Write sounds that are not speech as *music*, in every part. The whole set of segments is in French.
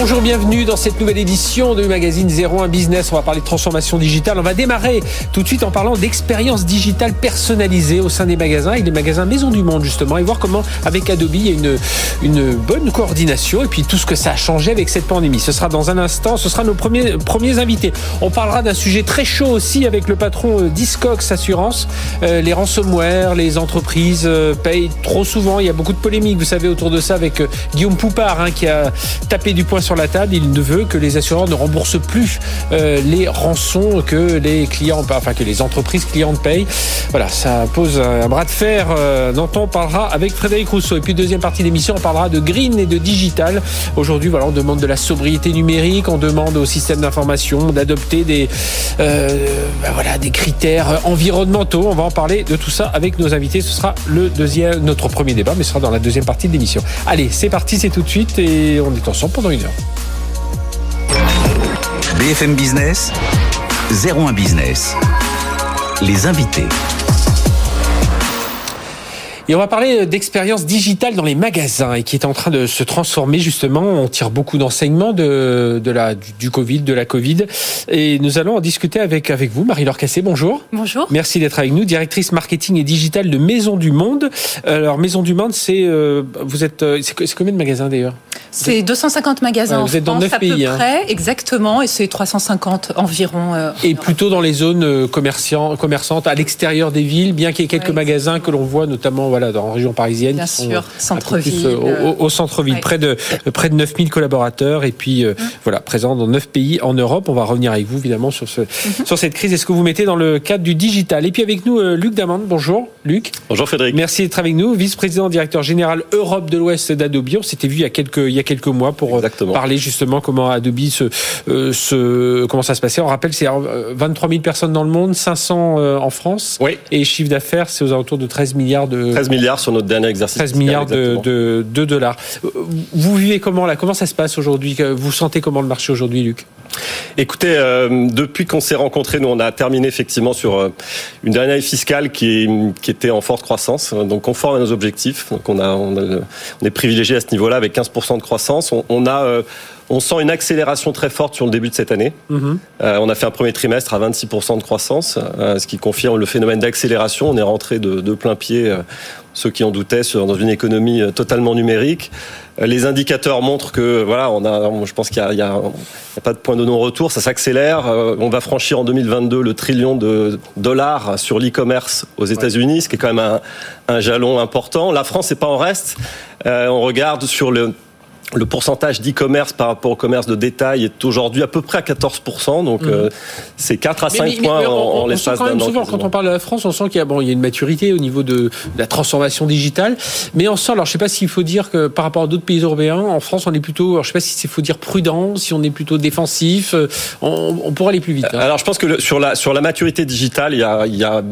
Bonjour, bienvenue dans cette nouvelle édition de magazine 01 Business. On va parler de transformation digitale. On va démarrer tout de suite en parlant d'expérience digitale personnalisée au sein des magasins et des magasins Maison du Monde justement et voir comment avec Adobe il y a une, une bonne coordination et puis tout ce que ça a changé avec cette pandémie. Ce sera dans un instant, ce sera nos premiers, premiers invités. On parlera d'un sujet très chaud aussi avec le patron euh, Discox Assurance. Euh, les ransomware, les entreprises euh, payent trop souvent. Il y a beaucoup de polémiques, vous savez, autour de ça avec Guillaume Poupard hein, qui a tapé du poing sur la table, il ne veut que les assureurs ne remboursent plus euh, les rançons que les clients, enfin que les entreprises clientes payent. Voilà, ça pose un bras de fer euh, dont on parlera avec Frédéric Rousseau. Et puis deuxième partie d'émission, on parlera de green et de digital. Aujourd'hui, voilà, on demande de la sobriété numérique, on demande au système d'information d'adopter des, euh, ben voilà, des critères environnementaux. On va en parler de tout ça avec nos invités. Ce sera le deuxième, notre premier débat, mais ce sera dans la deuxième partie de l'émission. Allez, c'est parti, c'est tout de suite et on est ensemble pendant une heure. BFM Business, 01 Business. Les invités. Et on va parler d'expérience digitale dans les magasins et qui est en train de se transformer justement. On tire beaucoup d'enseignements de, de la, du, du Covid, de la Covid. Et nous allons en discuter avec, avec vous. Marie-Laure Cassé, bonjour. Bonjour. Merci d'être avec nous, directrice marketing et digital de Maison du Monde. Alors, Maison du Monde, c'est, euh, vous êtes, euh, c'est combien de magasins d'ailleurs? C'est 250 magasins Ouais, en vous êtes dans France neuf à pays, peu hein. près, exactement, et c'est 350 environ. euh, Et plutôt dans les zones euh, commerçantes à l'extérieur des villes, bien qu'il y ait quelques Ouais. magasins que l'on voit notamment voilà, dans la région parisienne. Bien qui sont, sûr, euh, centre-ville, euh, au, au- au centre-ville, ouais. près de euh, près de 9000 collaborateurs et puis euh, voilà, présents dans 9 pays en Europe. On va revenir avec vous évidemment sur ce sur cette crise. Est-ce que vous mettez dans le cadre du digital? Et puis avec nous euh, Luc Damande. Bonjour Luc. Bonjour Frédéric. Merci d'être avec nous, vice-président directeur général Europe de l'Ouest d'Adobe. On s'était vu il y a quelques il y a quelques mois pour euh, Exactement. parler justement comment Adobe se, euh, se comment ça se passait. On rappelle c'est euh, 23 000 personnes dans le monde, 500 euh, en France Oui. et chiffre d'affaires c'est aux alentours de 13 milliards de 13 milliards sur notre dernier exercice. 13 fiscal, milliards de, de, de dollars. Euh, Vous vivez comment là? Comment ça se passe aujourd'hui? Vous sentez comment le marché aujourd'hui, Luc? Écoutez, euh, depuis qu'on s'est rencontrés, nous on a terminé effectivement sur euh, une dernière année fiscale qui, était en forte croissance, euh, donc conforme à nos objectifs. Donc on, a, on, a le- on est privilégié à ce niveau-là avec 15% de croissance. On, on a euh, on sent une accélération très forte sur le début de cette année. Mhm. Euh, on a fait un premier trimestre à 26% de croissance, euh, ce qui confirme le phénomène d'accélération. On est rentré de, de plein pied, euh, ceux qui en doutaient, sur, dans une économie totalement numérique. Les indicateurs montrent que voilà, on a, je pense qu'il y a, pas de point de non-retour, ça s'accélère. On va franchir en 2022 le trillion de dollars sur l'e-commerce aux États-Unis, ce qui est quand même un, un jalon important. La France n'est pas en reste. On regarde sur le le pourcentage d'e-commerce par rapport au commerce de détail est aujourd'hui à peu près à 14%, donc euh, c'est 4 à 5 Mais- mais- points mais en, on- en l'espace quand d'un an. souvent, quand on parle de la France, on sent qu'il y a, bon, il y a une maturité au niveau de la transformation digitale. Mais on sent, alors je sais pas s'il faut dire que par rapport à d'autres pays européens, en France, on est plutôt, alors, je sais pas si il faut dire prudent, si on est plutôt défensif. euh, On, on pourrait aller plus vite. hein. Alors je pense que le- sur la sur la maturité digitale, il y a, il y a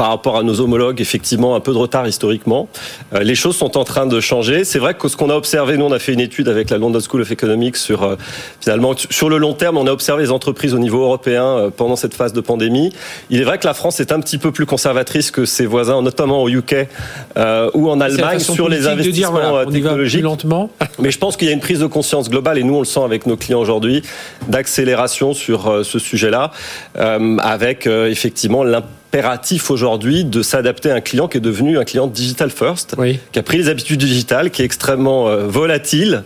par rapport à nos homologues effectivement un peu de retard historiquement. Euh, les choses sont en train de changer. C'est vrai que ce qu'on a observé, nous on a fait une étude avec la London School of Economics sur euh, finalement sur le long terme, on a observé les entreprises au niveau européen euh, pendant cette phase de pandémie. Il est vrai que la France est un petit peu plus conservatrice que ses voisins, notamment au UK euh, ou en Allemagne sur les dire, investissements voilà, plus technologiques. lentement. *laughs* Mais je pense qu'il y a une prise de conscience globale, et nous on le sent avec nos clients aujourd'hui, d'accélération sur ce sujet-là, euh, avec euh, effectivement l'impératif aujourd'hui de s'adapter à un client qui est devenu un client digital first, Oui. qui a pris les habitudes digitales, qui est extrêmement euh, volatile,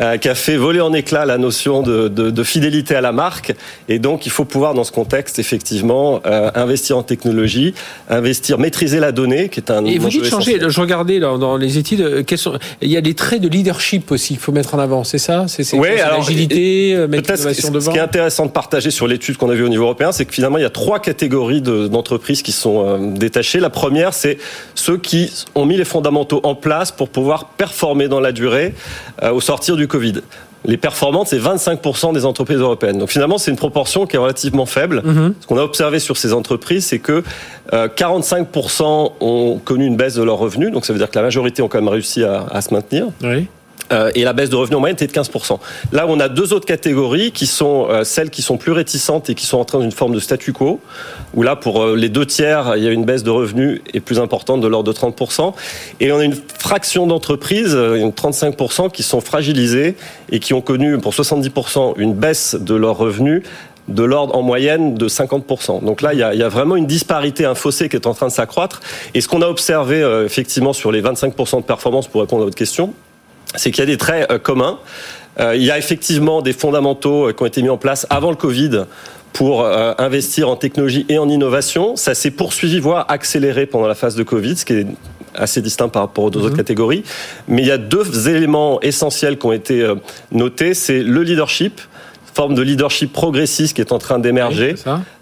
euh, qui a fait voler en éclats la notion de, de- de fidélité à la marque, et donc il faut pouvoir dans ce contexte effectivement euh, investir en technologie, investir, maîtriser la donnée, qui est un Et vous dites changer, je regardais là, dans les études, euh, quels sont, il y a des traits de leadership aussi qu'il faut mettre en avant, c'est ça? C'est alors, l'agilité, mettre ce, l'innovation ce devant qui est intéressant de partager sur l'étude qu'on a vue au niveau européen, c'est que finalement il y a trois catégories de- d'entreprises qui sont euh, détachées. La première, c'est ceux qui ont mis les fondamentaux en place pour pouvoir performer dans la durée euh, au sortir du Covid. Les performantes, c'est 25% des entreprises européennes. Donc finalement, c'est une proportion qui est relativement faible. Mhm. Ce qu'on a observé sur ces entreprises, c'est que euh, 45% ont connu une baisse de leurs revenus. Donc ça veut dire que la majorité ont quand même réussi à, à se maintenir. Oui. Euh, et la baisse de revenus en moyenne était de 15%. Là, on a deux autres catégories qui sont euh, celles qui sont plus réticentes et qui sont en train d'une forme de statu quo, où là, pour euh, les deux tiers, il y a une baisse de revenus et plus importante de l'ordre de 30%. Et on a une fraction d'entreprises, une 35%, qui sont fragilisées et qui ont connu pour 70% une baisse de leurs revenus de l'ordre en moyenne de 50%. Donc là, il y, a, il y, a, vraiment une disparité, un fossé qui est en train de s'accroître. Et ce qu'on a observé effectivement sur les 25% de performance, pour répondre à votre question, c'est qu'il y a des traits euh, communs. Euh, il y a effectivement des fondamentaux euh, qui ont été mis en place avant le Covid pour investir en technologie et en innovation. Ça s'est poursuivi, voire accéléré pendant la phase de Covid, ce qui est assez distinct par rapport aux deux autres mhm. catégories. Mais il y a deux éléments essentiels qui ont été notés. C'est le leadership, forme de leadership progressiste qui est en train d'émerger,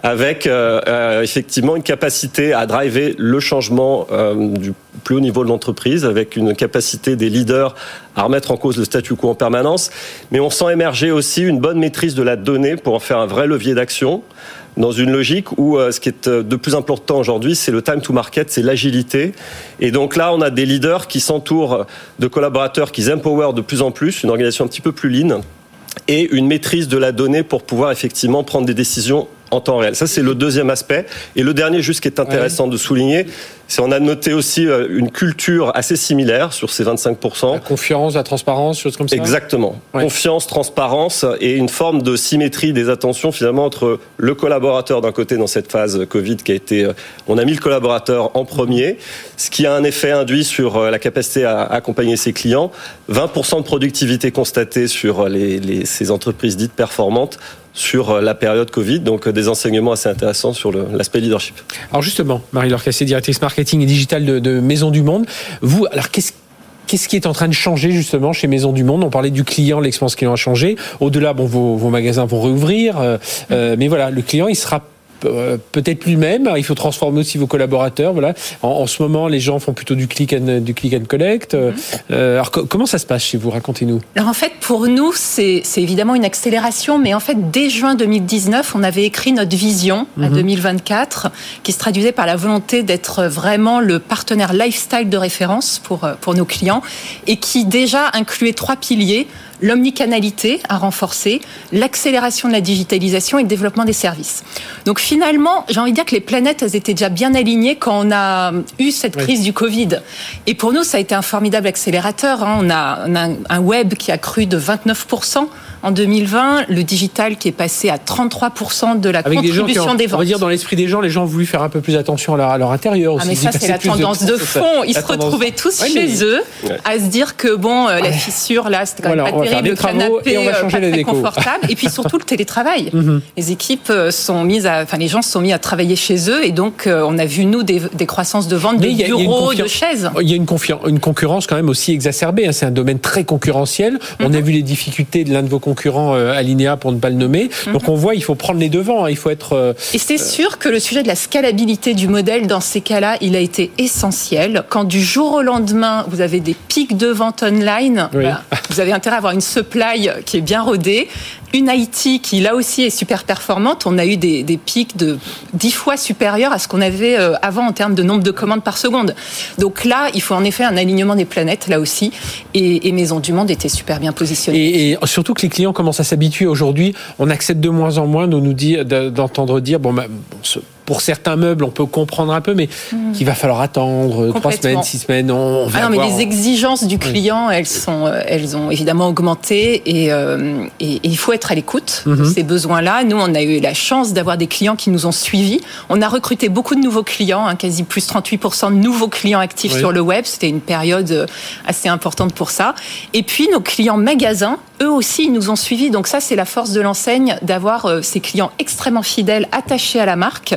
avec euh, euh, effectivement une capacité à driver le changement euh, du plus haut niveau de l'entreprise, avec une capacité des leaders à remettre en cause le statu quo en permanence. Mais on sent émerger aussi une bonne maîtrise de la donnée pour en faire un vrai levier d'action dans une logique où ce qui est de plus important aujourd'hui, c'est le time to market, c'est l'agilité. Et donc là, on a des leaders qui s'entourent de collaborateurs qui empower de plus en plus, une organisation un petit peu plus lean et une maîtrise de la donnée pour pouvoir effectivement prendre des décisions en temps réel. Ça, c'est le deuxième aspect. Et le dernier, juste qui est intéressant de souligner, c'est on a noté aussi euh, une culture assez similaire sur ces 25%. La confiance, la transparence, choses comme ça? Exactement. Confiance, transparence et une forme de symétrie des attentions finalement entre le collaborateur d'un côté dans cette phase Covid qui a été... Euh, on a mis le collaborateur en premier, ce qui a un effet induit sur euh, la capacité à accompagner ses clients. 20% de productivité constatée sur les, les, ces entreprises dites performantes sur la période Covid, donc des enseignements assez intéressants sur l'aspect leadership. Alors justement, Marie-Laure Cassé, directrice marketing et digital de, Maison du Monde. Vous, alors qu'est-ce Qu'est-ce qui est en train de changer justement chez Maison du Monde? On parlait du client, l'expérience client a changé. Au-delà, bon, vos, vos, magasins vont réouvrir, euh, euh, mais voilà, le client, il sera euh, peut-être plus le même. Il faut transformer aussi vos collaborateurs. Voilà. En, ce moment, les gens font plutôt du click and, du click and collect. Mhm. Euh, alors comment ça se passe chez vous? Racontez-nous. Alors en fait, pour nous, c'est évidemment une accélération, mais en fait, dès juin 2019, on avait écrit notre vision à 2024, mhm. qui se traduisait par la volonté d'être vraiment le partenaire lifestyle de référence pour pour nos clients, et qui déjà incluait trois piliers l'omnicanalité à renforcer, l'accélération de la digitalisation et le développement des services. Donc finalement, j'ai envie de dire que les planètes elles étaient déjà bien alignées quand on a eu cette crise du Covid. Et pour nous, ça a été un formidable accélérateur. Hein. On, a, on a un web qui a cru de 29 en 2020, le digital qui est passé à 33% de la contribution des, ventes. On va dire dans l'esprit des gens, les gens ont voulu faire un peu plus attention à leur, intérieur aussi. Ah mais ça c'est la tendance de, fond. Ils se retrouvaient tous chez eux à se dire que bon, euh, la fissure là, c'était quand même pas terrible, le canapé et euh, pas très confortable, et puis *laughs* surtout le télétravail. Mhm. Les équipes euh, sont mises à, enfin les gens se sont mis à travailler chez eux, et donc on a vu nous des, croissances de vente de bureaux, de chaises. Il y a une, une concurrence quand même aussi exacerbée. Hein. C'est un domaine très concurrentiel. On mhm. a vu les difficultés de l'un de vos concurrent euh, Alinéa pour ne pas le nommer. Mhm. Donc on voit, il faut prendre les devants. Hein. Il faut être. Euh, Et c'est sûr que le sujet de la scalabilité du modèle dans ces cas-là, il a été essentiel. Quand du jour au lendemain, vous avez des pics de vente online, bah, vous avez intérêt à avoir une supply qui est bien rodée une IT qui là aussi est super performante. On a eu des, pics de 10 fois supérieurs à ce qu'on avait euh, avant en termes de nombre de commandes par seconde. Donc là, il faut en effet un alignement des planètes là aussi. Et, Maison du Monde était super bien positionnée. Et, surtout que les clients commencent à s'habituer aujourd'hui. On accepte de moins en moins d'entendre dire bon, bah, pour certains meubles, on peut comprendre un peu, mais mmh. qu'il va falloir attendre trois semaines, six semaines. On ah non, mais les exigences du client, elles sont, euh, elles ont évidemment augmenté et, euh, et, il faut être à l'écoute de mmh. ces besoins-là. Nous, on a eu la chance d'avoir des clients qui nous ont suivis. On a recruté beaucoup de nouveaux clients, hein, quasi plus 38% de nouveaux clients actifs sur le web. C'était une période euh, assez importante pour ça. Et puis nos clients magasins, eux aussi, ils nous ont suivis. Donc ça, c'est la force de l'enseigne d'avoir ces clients extrêmement fidèles, attachés à la marque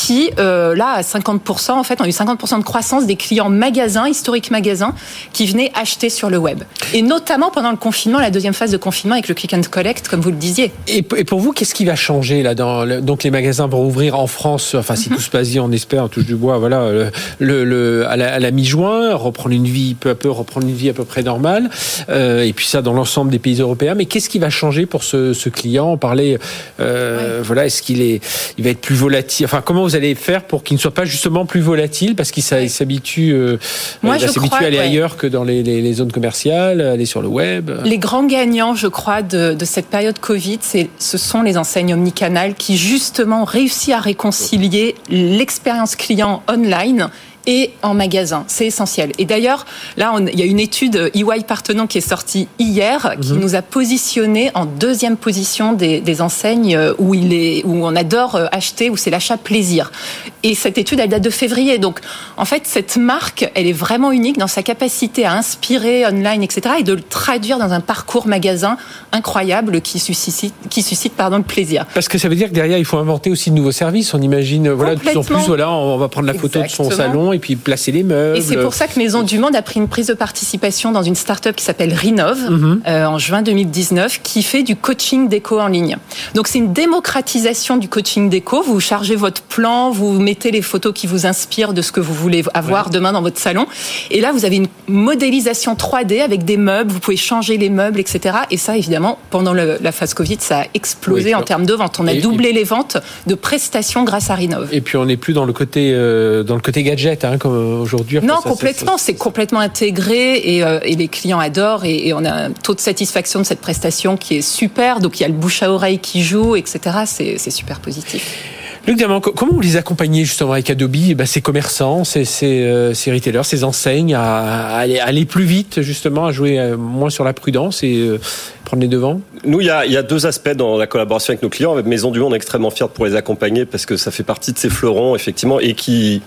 qui, euh, là, à 50%, en fait, on a eu 50% de croissance des clients magasins, historiques magasins, qui venaient acheter sur le web. Et notamment pendant le confinement, la deuxième phase de confinement avec le click and collect, comme vous le disiez. Et, pour vous, qu'est-ce qui va changer là dans Donc les magasins vont ouvrir en France, enfin si mhm. tout se passe bien, on espère, on touche du bois, voilà, le, le, à la, mi-juin, reprendre une vie peu à peu, reprendre une vie à peu près normale. Euh, et puis ça dans l'ensemble des pays européens. Mais qu'est-ce qui va changer pour ce, ce client? On parlait, euh, voilà, est-ce qu'il est, il va être plus volatile? Enfin, comment vous allez faire pour qu'il ne soit pas justement plus volatile parce qu'il s'habitue Moi, à aller ailleurs que dans les, zones commerciales, aller sur le web. Les grands gagnants, je crois, de, cette période Covid, ce sont les enseignes omnicanales qui justement ont réussi à réconcilier l'expérience client online et en magasin. C'est essentiel. Et d'ailleurs, là, il y a une étude EY Partenon qui est sortie hier, qui mhm. nous a positionné en deuxième position des, des, enseignes où il est, où on adore acheter, où c'est l'achat plaisir. Et cette étude, elle date de février. Donc, en fait, cette marque, elle est vraiment unique dans sa capacité à inspirer online, etc., et de le traduire dans un parcours magasin incroyable qui suscite, qui suscite, pardon, le plaisir. Parce que ça veut dire que derrière, il faut inventer aussi de nouveaux services. On imagine, voilà, de plus en plus, voilà, on va prendre la photo de son salon et puis placer les meubles. Et c'est pour ça que Maison du Monde a pris une prise de participation dans une start-up qui s'appelle Rinov mhm. euh, en juin 2019 qui fait du coaching déco en ligne. Donc c'est une démocratisation du coaching déco. Vous chargez votre plan, vous mettez les photos qui vous inspirent de ce que vous voulez avoir demain dans votre salon. Et là, vous avez une modélisation 3D avec des meubles. Vous pouvez changer les meubles, etc. Et ça, évidemment, pendant la phase Covid, ça a explosé en termes de vente. On a doublé les ventes de prestations grâce à Rinov. Et puis on n'est plus dans le côté euh, dans le côté gadget Hein, comme aujourd'hui. non, complètement. C'est complètement intégré euh, et, les clients adorent et, on a un taux de satisfaction de cette prestation qui est super. Donc il y a le bouche à oreille qui joue, etc. C'est super positif. Luc Diamant, comment vous les accompagnez justement avec Adobe? Eh ben, Ces commerçants, ces, ces, euh, ces, retailers, ces enseignes à, aller, plus vite justement, à jouer euh, moins sur la prudence et prendre les devants? Nous, il y, a, il y, a, deux aspects dans la collaboration avec nos clients. Avec Maison du Monde, on est extrêmement fiers pour les accompagner parce que ça fait partie de ces fleurons effectivement et qui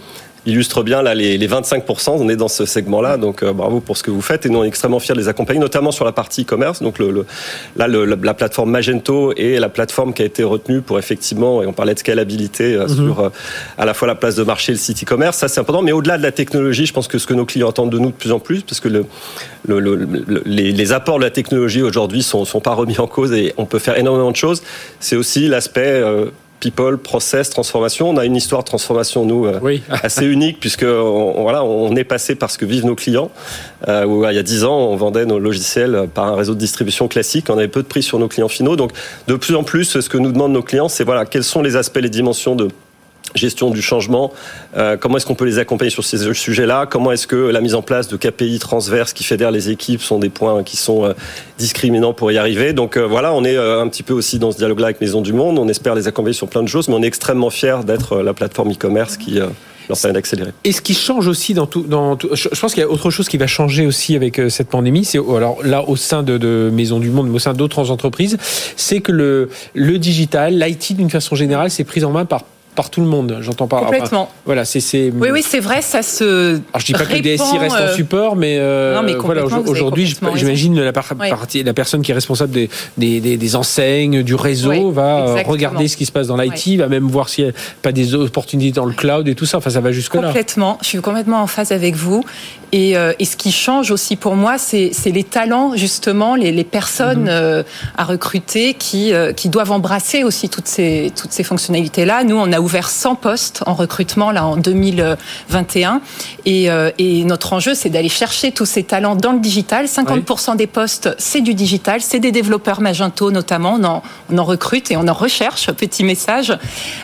illustre bien là les, les 25%. On est dans ce segment-là, donc euh, bravo pour ce que vous faites. Et nous, on est extrêmement fiers de les accompagner, notamment sur la partie e-commerce. Donc le, le là, le, la plateforme Magento et la plateforme qui a été retenue pour effectivement, et on parlait de scalabilité euh, mhm. sur euh, à la fois la place de marché et le site e-commerce. Ça, c'est important. Mais au-delà de la technologie, je pense que ce que nos clients attendent de nous de plus en plus, parce que le, les, les, apports de la technologie aujourd'hui sont, sont pas remis en cause et on peut faire énormément de choses. C'est aussi l'aspect people, process, transformation. On a une histoire de transformation, nous, euh, *laughs* assez unique, puisque on, voilà, on est passé par ce que vivent nos clients. Euh, où, il y a 10 ans, on vendait nos logiciels par un réseau de distribution classique. On avait peu de prix sur nos clients finaux. Donc, de plus en plus, ce que nous demandent nos clients, c'est voilà, quels sont les aspects, les dimensions de gestion du changement, euh, comment est-ce qu'on peut les accompagner sur ces sujets-là, comment est-ce que la mise en place de KPI transverses qui fédèrent les équipes sont des points qui sont euh, discriminants pour y arriver? Donc euh, voilà, on est un petit peu aussi dans ce dialogue-là avec Maison du Monde, on espère les accompagner sur plein de choses, mais on est extrêmement fiers d'être la plateforme e-commerce qui leur permet d'accélérer. Et ce qui change aussi dans tout, je pense qu'il y a autre chose qui va changer aussi avec cette pandémie, c'est alors là au sein de, Maison du Monde, mais au sein d'autres entreprises, c'est que le, digital, l'IT d'une façon générale, c'est pris en main par par tout le monde. J'entends pas. Complètement. voilà, c'est. Oui, oui, c'est vrai, ça se. Alors, je dis pas que le DSI reste en euh, support, mais, euh, mais voilà, aujourd'hui, j'imagine la, partie, la personne qui est responsable des, des, des, enseignes, du réseau, va regarder ce qui se passe dans l'IT, va même voir s'il n'y a pas des opportunités dans le cloud et tout ça. Enfin, ça va jusque là. Complètement. Je suis complètement en phase avec vous. Et, euh, et ce qui change aussi pour moi, c'est les talents justement, les, les personnes mm-hmm. à recruter qui qui doivent embrasser aussi toutes ces toutes ces fonctionnalités là. Nous, on a ouvert 100 postes en recrutement là en 2021 et, euh, et notre enjeu c'est d'aller chercher tous ces talents dans le digital. 50% des postes c'est du digital, c'est des développeurs Magento notamment. On en, on en, recrute et on en recherche. Petit message.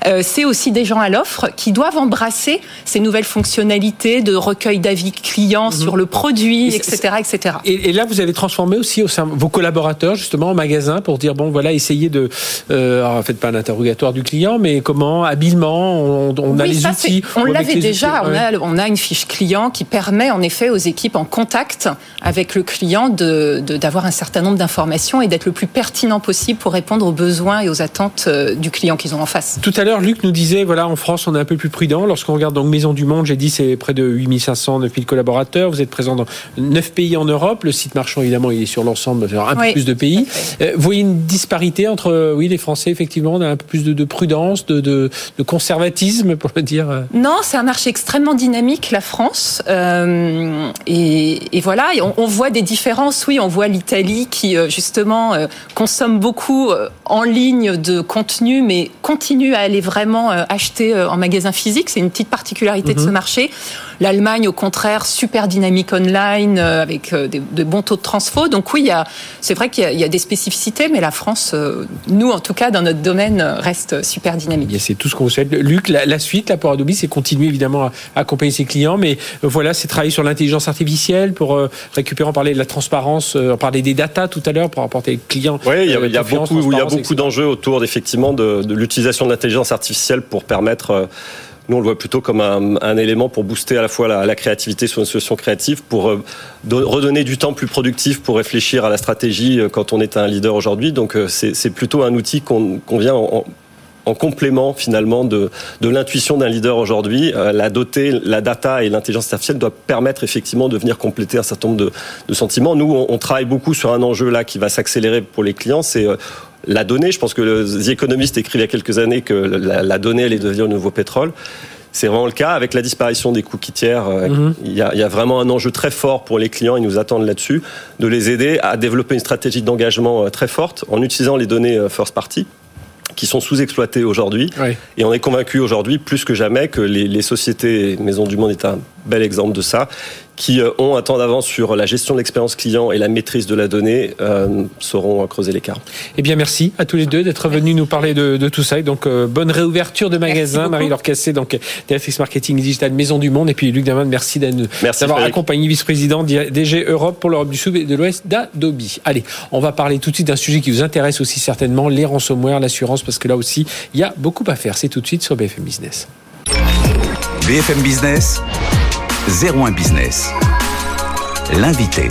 Euh, c'est aussi des gens à l'offre qui doivent embrasser ces nouvelles fonctionnalités de recueil d'avis clients mhm. sur le produit, etc., etc. Et, là vous avez transformé aussi au sein vos collaborateurs justement en magasin pour dire bon voilà essayez de euh, alors faites pas un interrogatoire du client mais comment habiller on, a les outils. On l'avait déjà, on, a, une fiche client qui permet en effet aux équipes en contact avec le client d'avoir un certain nombre d'informations et d'être le plus pertinent possible pour répondre aux besoins et aux attentes euh, du client qu'ils ont en face. Tout à l'heure, Luc nous disait, voilà, en France, on est un peu plus prudent. Lorsqu'on regarde donc Maison du Monde, j'ai dit, c'est près de 8500, 9000 collaborateurs. Vous êtes présent dans 9 pays en Europe. Le site marchand, évidemment, il est sur l'ensemble, un peu plus de pays. Euh, vous voyez une disparité entre, oui, les Français, effectivement, on a un peu plus de, prudence, de, de, de conservatisme, pour le dire euh. Non, c'est un marché extrêmement dynamique, la France. Euh, et, voilà, on, voit des différences. Oui, on voit l'Italie qui, euh, justement, consomme beaucoup en ligne de contenu, mais continue à aller vraiment acheter en magasin physique. C'est une petite particularité de ce mhm. marché. L'Allemagne, au contraire, super dynamique online avec de, bons taux de transfo. Donc oui, c'est vrai qu'il y, a des spécificités, mais la France, nous en tout cas, dans notre domaine, reste super dynamique. C'est tout ce qu'on vous souhaite. Luc, la, suite là pour Adobe, c'est continuer évidemment à, accompagner ses clients, mais voilà, c'est travailler sur l'intelligence artificielle pour récupérer, on parlait de la transparence, on parlait des data tout à l'heure pour apporter les clients. Oui, il y a, beaucoup, il y a beaucoup d'enjeux autour effectivement de, de l'utilisation de l'intelligence artificielle pour permettre euh, nous, on le voit plutôt comme un, élément pour booster à la fois la, créativité sur une solution créative, pour euh, redonner du temps plus productif pour réfléchir à la stratégie euh, quand on est un leader aujourd'hui. Donc, c'est plutôt un outil qu'on vient en, complément finalement de, l'intuition d'un leader aujourd'hui. la doter, la data et l'intelligence artificielle doivent permettre effectivement de venir compléter un certain nombre de, sentiments. Nous, on, on, travaille beaucoup sur un enjeu là qui va s'accélérer pour les clients. C'est la donnée. Je pense que The Economist écrit il y a quelques années que la, donnée, elle est devenue le nouveau pétrole. C'est vraiment le cas. Avec la disparition des cookies tiers, euh, mhm. il, y a, vraiment un enjeu très fort pour les clients. Ils nous attendent là-dessus, de les aider à développer une stratégie d'engagement euh, très forte en utilisant les données euh, first party qui sont sous-exploitées aujourd'hui. Et on est convaincu aujourd'hui, plus que jamais, que les, les sociétés, Maison du Monde est un bel exemple de ça, qui euh, ont un temps d'avance sur la gestion de l'expérience client et la maîtrise de la donnée euh, sauront creuser l'écart. Eh bien, merci à tous les deux d'être venus nous parler de, tout ça. Et donc, euh, bonne réouverture de magasin. Marie-Laure Cassé, donc directrice marketing digital Maison du Monde. Et puis, Luc Daman, merci d'avoir accompagné vice-président DG Europe pour l'Europe du Sud et de l'Ouest d'Adobe. Allez, on va parler tout de suite d'un sujet qui vous intéresse aussi certainement, les ransomware, l'assurance, parce que là aussi, il y a beaucoup à faire. C'est tout de suite sur BFM Business. BFM Business. 01 Business. L'invité.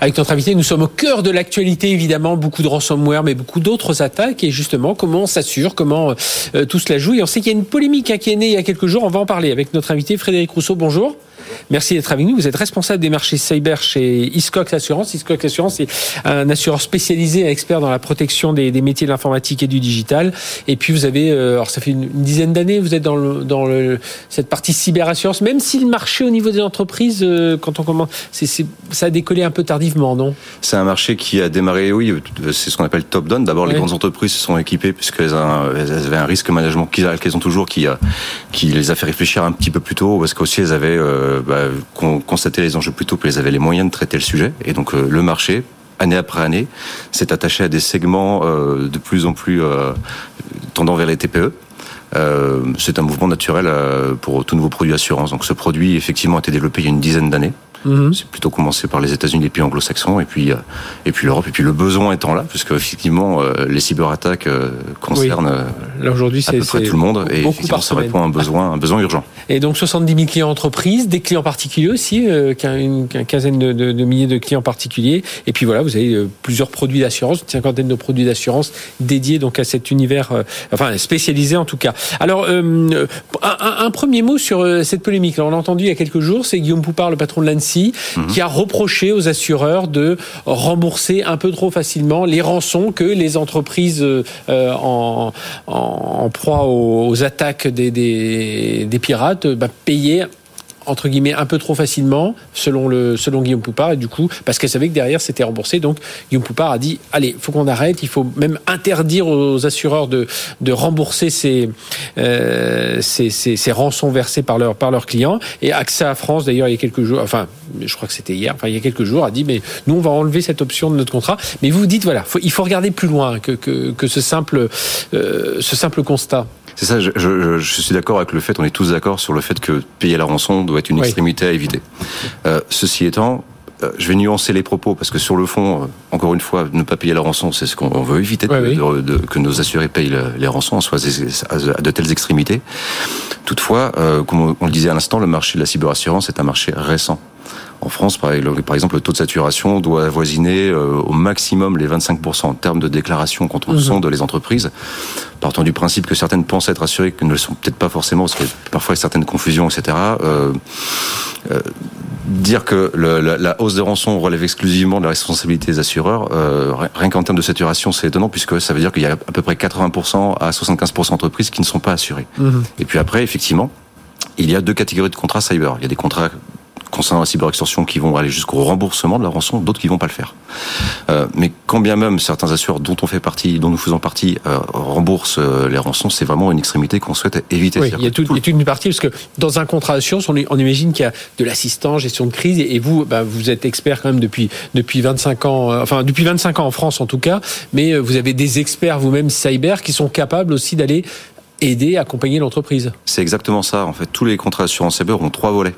Avec notre invité, nous sommes au cœur de l'actualité, évidemment, beaucoup de ransomware, mais beaucoup d'autres attaques. Et justement, comment on s'assure, comment euh, tout cela joue? Et on sait qu'il y a une polémique hein, qui est née il y a quelques jours. On va en parler avec notre invité Frédéric Rousseau. Bonjour. Merci d'être avec nous. Vous êtes responsable des marchés cyber chez Iscox Assurance. Iscox Assurance est un assureur spécialisé, expert dans la protection des, métiers de l'informatique et du digital. Et puis vous avez, euh, alors ça fait une, dizaine d'années, vous êtes dans, le, dans le, cette partie cyberassurance, même si le marché au niveau des entreprises, euh, quand on commence, c'est, ça a décollé un peu tardivement, non? C'est un marché qui a démarré, oui, c'est ce qu'on appelle top-down. D'abord, les grandes entreprises se sont équipées puisqu'elles avaient un risque management qu'elles ont toujours qui, qui les a fait réfléchir un petit peu plus tôt parce qu'aussi elles avaient euh, bah, constaté les enjeux plus tôt qu'elles avaient les moyens de traiter le sujet. Et donc euh, le marché, année après année, s'est attaché à des segments euh, de plus en plus tendant vers les TPE. c'est un mouvement naturel pour tout nouveau produit d'assurance. Donc ce produit, effectivement, a été développé il y a une dizaine d'années. Mhm. C'est plutôt commencé par les États-Unis, les pays anglo-saxons, et puis euh, et puis l'Europe, et puis le besoin étant là, puisque effectivement euh, les cyberattaques euh, concernent là aujourd'hui c'est tout le monde, et effectivement ça répond à un besoin, un besoin urgent. Et donc 70 000 clients entreprises, des clients particuliers aussi, une, quinzaine de, de, milliers de clients particuliers, et puis voilà, vous avez plusieurs produits d'assurance, une cinquantaine de produits d'assurance dédiés donc à cet univers, enfin spécialisé en tout cas. Alors un, un, premier mot sur cette polémique. on l'a entendu il y a quelques jours, c'est Guillaume Poupard, le patron de l'ANSI Mhm. qui a reproché aux assureurs de rembourser un peu trop facilement les rançons que les entreprises euh, en, proie aux, attaques des, pirates bah, payaient entre guillemets un peu trop facilement selon le selon Guillaume Poupard et du coup parce qu'elle savait que derrière c'était remboursé. Donc Guillaume Poupard a dit allez faut qu'on arrête il faut même interdire aux assureurs de de rembourser ces euh, ces, ces, ces, rançons versées par leurs par leurs clients. Et AXA France d'ailleurs il y a quelques jours enfin je crois que c'était hier enfin il y a quelques jours a dit mais nous on va enlever cette option de notre contrat. Mais vous vous dites voilà il faut regarder plus loin que que, que ce simple euh, ce simple constat c'est ça, je, je, je suis d'accord avec le fait, on est tous d'accord sur le fait que payer la rançon doit être une extrémité à éviter. Euh, ceci étant, euh, je vais nuancer les propos parce que sur le fond, euh, encore une fois, ne pas payer la rançon, c'est ce qu'on veut éviter de, que nos assurés payent les rançons, soit à de telles extrémités. Toutefois, euh, comme on le disait à l'instant, le marché de la cyberassurance est un marché récent. En France, par exemple, le taux de saturation doit avoisiner euh, au maximum les 25% en termes de déclaration quand on mhm. sonde les entreprises. Partant du principe que certaines pensent être assurées, que ne le sont peut-être pas forcément, parce que parfois il y a certaines confusions, etc. Euh, euh, dire que le, la, la, hausse de rançon relève exclusivement de la responsabilité des assureurs, euh, rien qu'en termes de saturation, c'est étonnant puisque ça veut dire qu'il y a à peu près 80% à 75% d'entreprises qui ne sont pas assurées. Mhm. Et puis après, effectivement, il y a deux catégories de contrats cyber. Il y a des contrats concernant la cyberextorsion qui vont aller jusqu'au remboursement de la rançon, d'autres qui vont pas le faire. Euh, mais quand bien même certains assureurs dont on fait partie, dont nous faisons partie, euh, remboursent euh, les rançons, c'est vraiment une extrémité qu'on souhaite éviter. Oui, il y a toute, une partie parce que dans un contrat d'assurance, on, on, imagine qu'il y a de l'assistance, gestion de crise, et vous, bah, vous êtes expert quand même depuis depuis 25 ans, enfin depuis 25 ans en France en tout cas, mais vous avez des experts vous-même cyber qui sont capables aussi d'aller aider, accompagner l'entreprise. C'est exactement ça. En fait, tous les contrats d'assurance cyber ont trois volets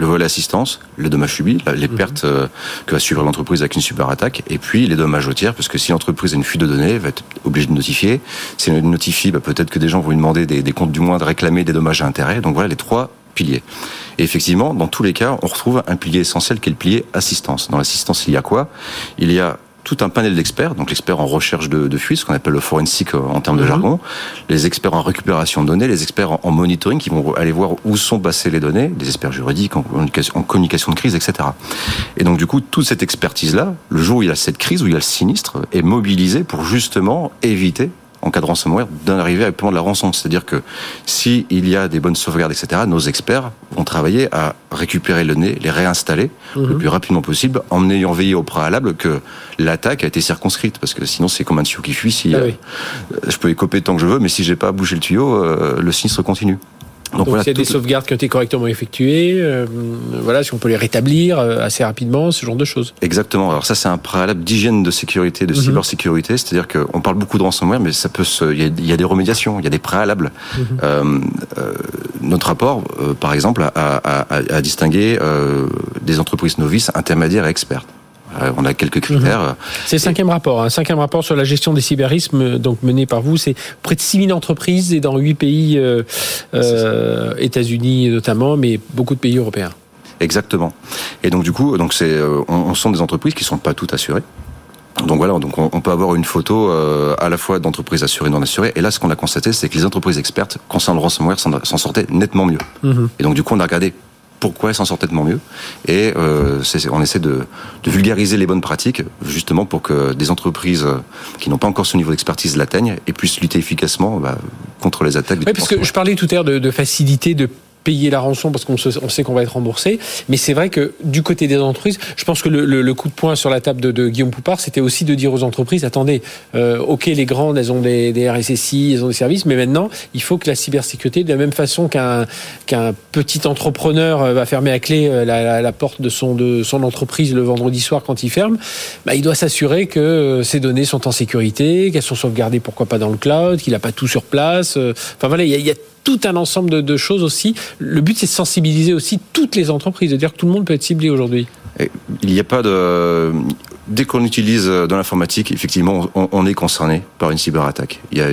le volet assistance, le dommage subi, les mhm. pertes euh, que va suivre l'entreprise avec une cyberattaque, et puis les dommages au tiers, parce que si l'entreprise a une fuite de données, elle va être obligée de notifier. Si elle notifie, bah, peut-être que des gens vont lui demander des, des comptes du moins de réclamer des dommages à intérêt. Donc voilà les trois piliers. Et effectivement, dans tous les cas, on retrouve un pilier essentiel qui est le pilier assistance. Dans l'assistance, il y a quoi? Il y a tout un panel d'experts, donc l'expert en recherche de, de fuite, ce qu'on appelle le forensic euh, en termes de mhm. jargon, les experts en récupération de données, les experts en, monitoring qui vont aller voir où sont passées les données, les experts juridiques en communication, en communication de crise, etc. Et donc du coup, toute cette expertise-là, le jour où il y a cette crise, où il y a le sinistre, est mobilisée pour justement éviter en cas de ransomware d'arriver à paiement de la rançon. C'est-à-dire que s'il y a des bonnes sauvegardes, etc., nos experts vont travailler à récupérer le nez, les réinstaller le mhm. plus rapidement possible, en ayant veillé au préalable que l'attaque a été circonscrite, parce que sinon c'est comme un tuyau qui fuit. Si, ah euh, je peux écoper tant que je veux, mais si j'ai pas bougé le tuyau, euh, le sinistre continue. Donc, voilà, s'il y a des sauvegardes qui ont été correctement effectuées, euh, voilà, si on peut les rétablir euh, assez rapidement, ce genre de choses. Exactement. Alors ça, c'est un préalable d'hygiène de sécurité, de mhm. cybersécurité. C'est-à-dire qu'on parle beaucoup de ransomware, mais ça peut se, il y a, des remédiations, il y a des préalables. Mhm. Euh, euh, notre rapport, euh, par exemple, a, a, a distingué des entreprises novices, intermédiaires et expertes. On a quelques critères. Mhm. C'est le cinquième rapport. Un hein. cinquième rapport sur la gestion des cyberismes, euh, donc mené par vous. C'est près de 6000 entreprises et dans 8 pays, euh, euh États-Unis notamment, mais beaucoup de pays européens. Exactement. Et donc du coup, donc c'est, on, sont des entreprises qui sont pas toutes assurées. Donc voilà, donc on, peut avoir une photo à la fois d'entreprises assurées et non assurées. Et là, ce qu'on a constaté, c'est que les entreprises expertes concernant le ransomware s'en sortaient nettement mieux. Mhm. Et donc du coup, on a regardé pourquoi elle s'en sort tellement mieux. Et euh, on essaie de, de, vulgariser les bonnes pratiques, justement pour que des entreprises qui n'ont pas encore ce niveau d'expertise l'atteignent et puissent lutter efficacement bah, contre les attaques. Oui, parce que je parlais tout à l'heure de, de facilité, de payer la rançon parce qu'on sait qu'on va être remboursé. Mais c'est vrai que du côté des entreprises, je pense que le, coup de poing sur la table de, Guillaume Poupard, c'était aussi de dire aux entreprises, attendez, euh, ok, les grandes, elles ont des, des, RSSI, elles ont des services, mais maintenant, il faut que la cybersécurité, de la même façon qu'un qu'un petit entrepreneur euh, va fermer à clé euh, la, porte de son, de son entreprise le vendredi soir quand il ferme, bah, il doit s'assurer que ses données sont en sécurité, qu'elles sont sauvegardées, pourquoi pas dans le cloud, qu'il n'a pas tout sur place. Enfin voilà, il y a, y a tout un ensemble de, choses aussi. Le but, c'est de sensibiliser aussi toutes les entreprises, de dire que tout le monde peut être ciblé aujourd'hui. Il n'y a pas de. Dès qu'on utilise dans l'informatique, effectivement, on, est concerné par une cyberattaque. Il y a...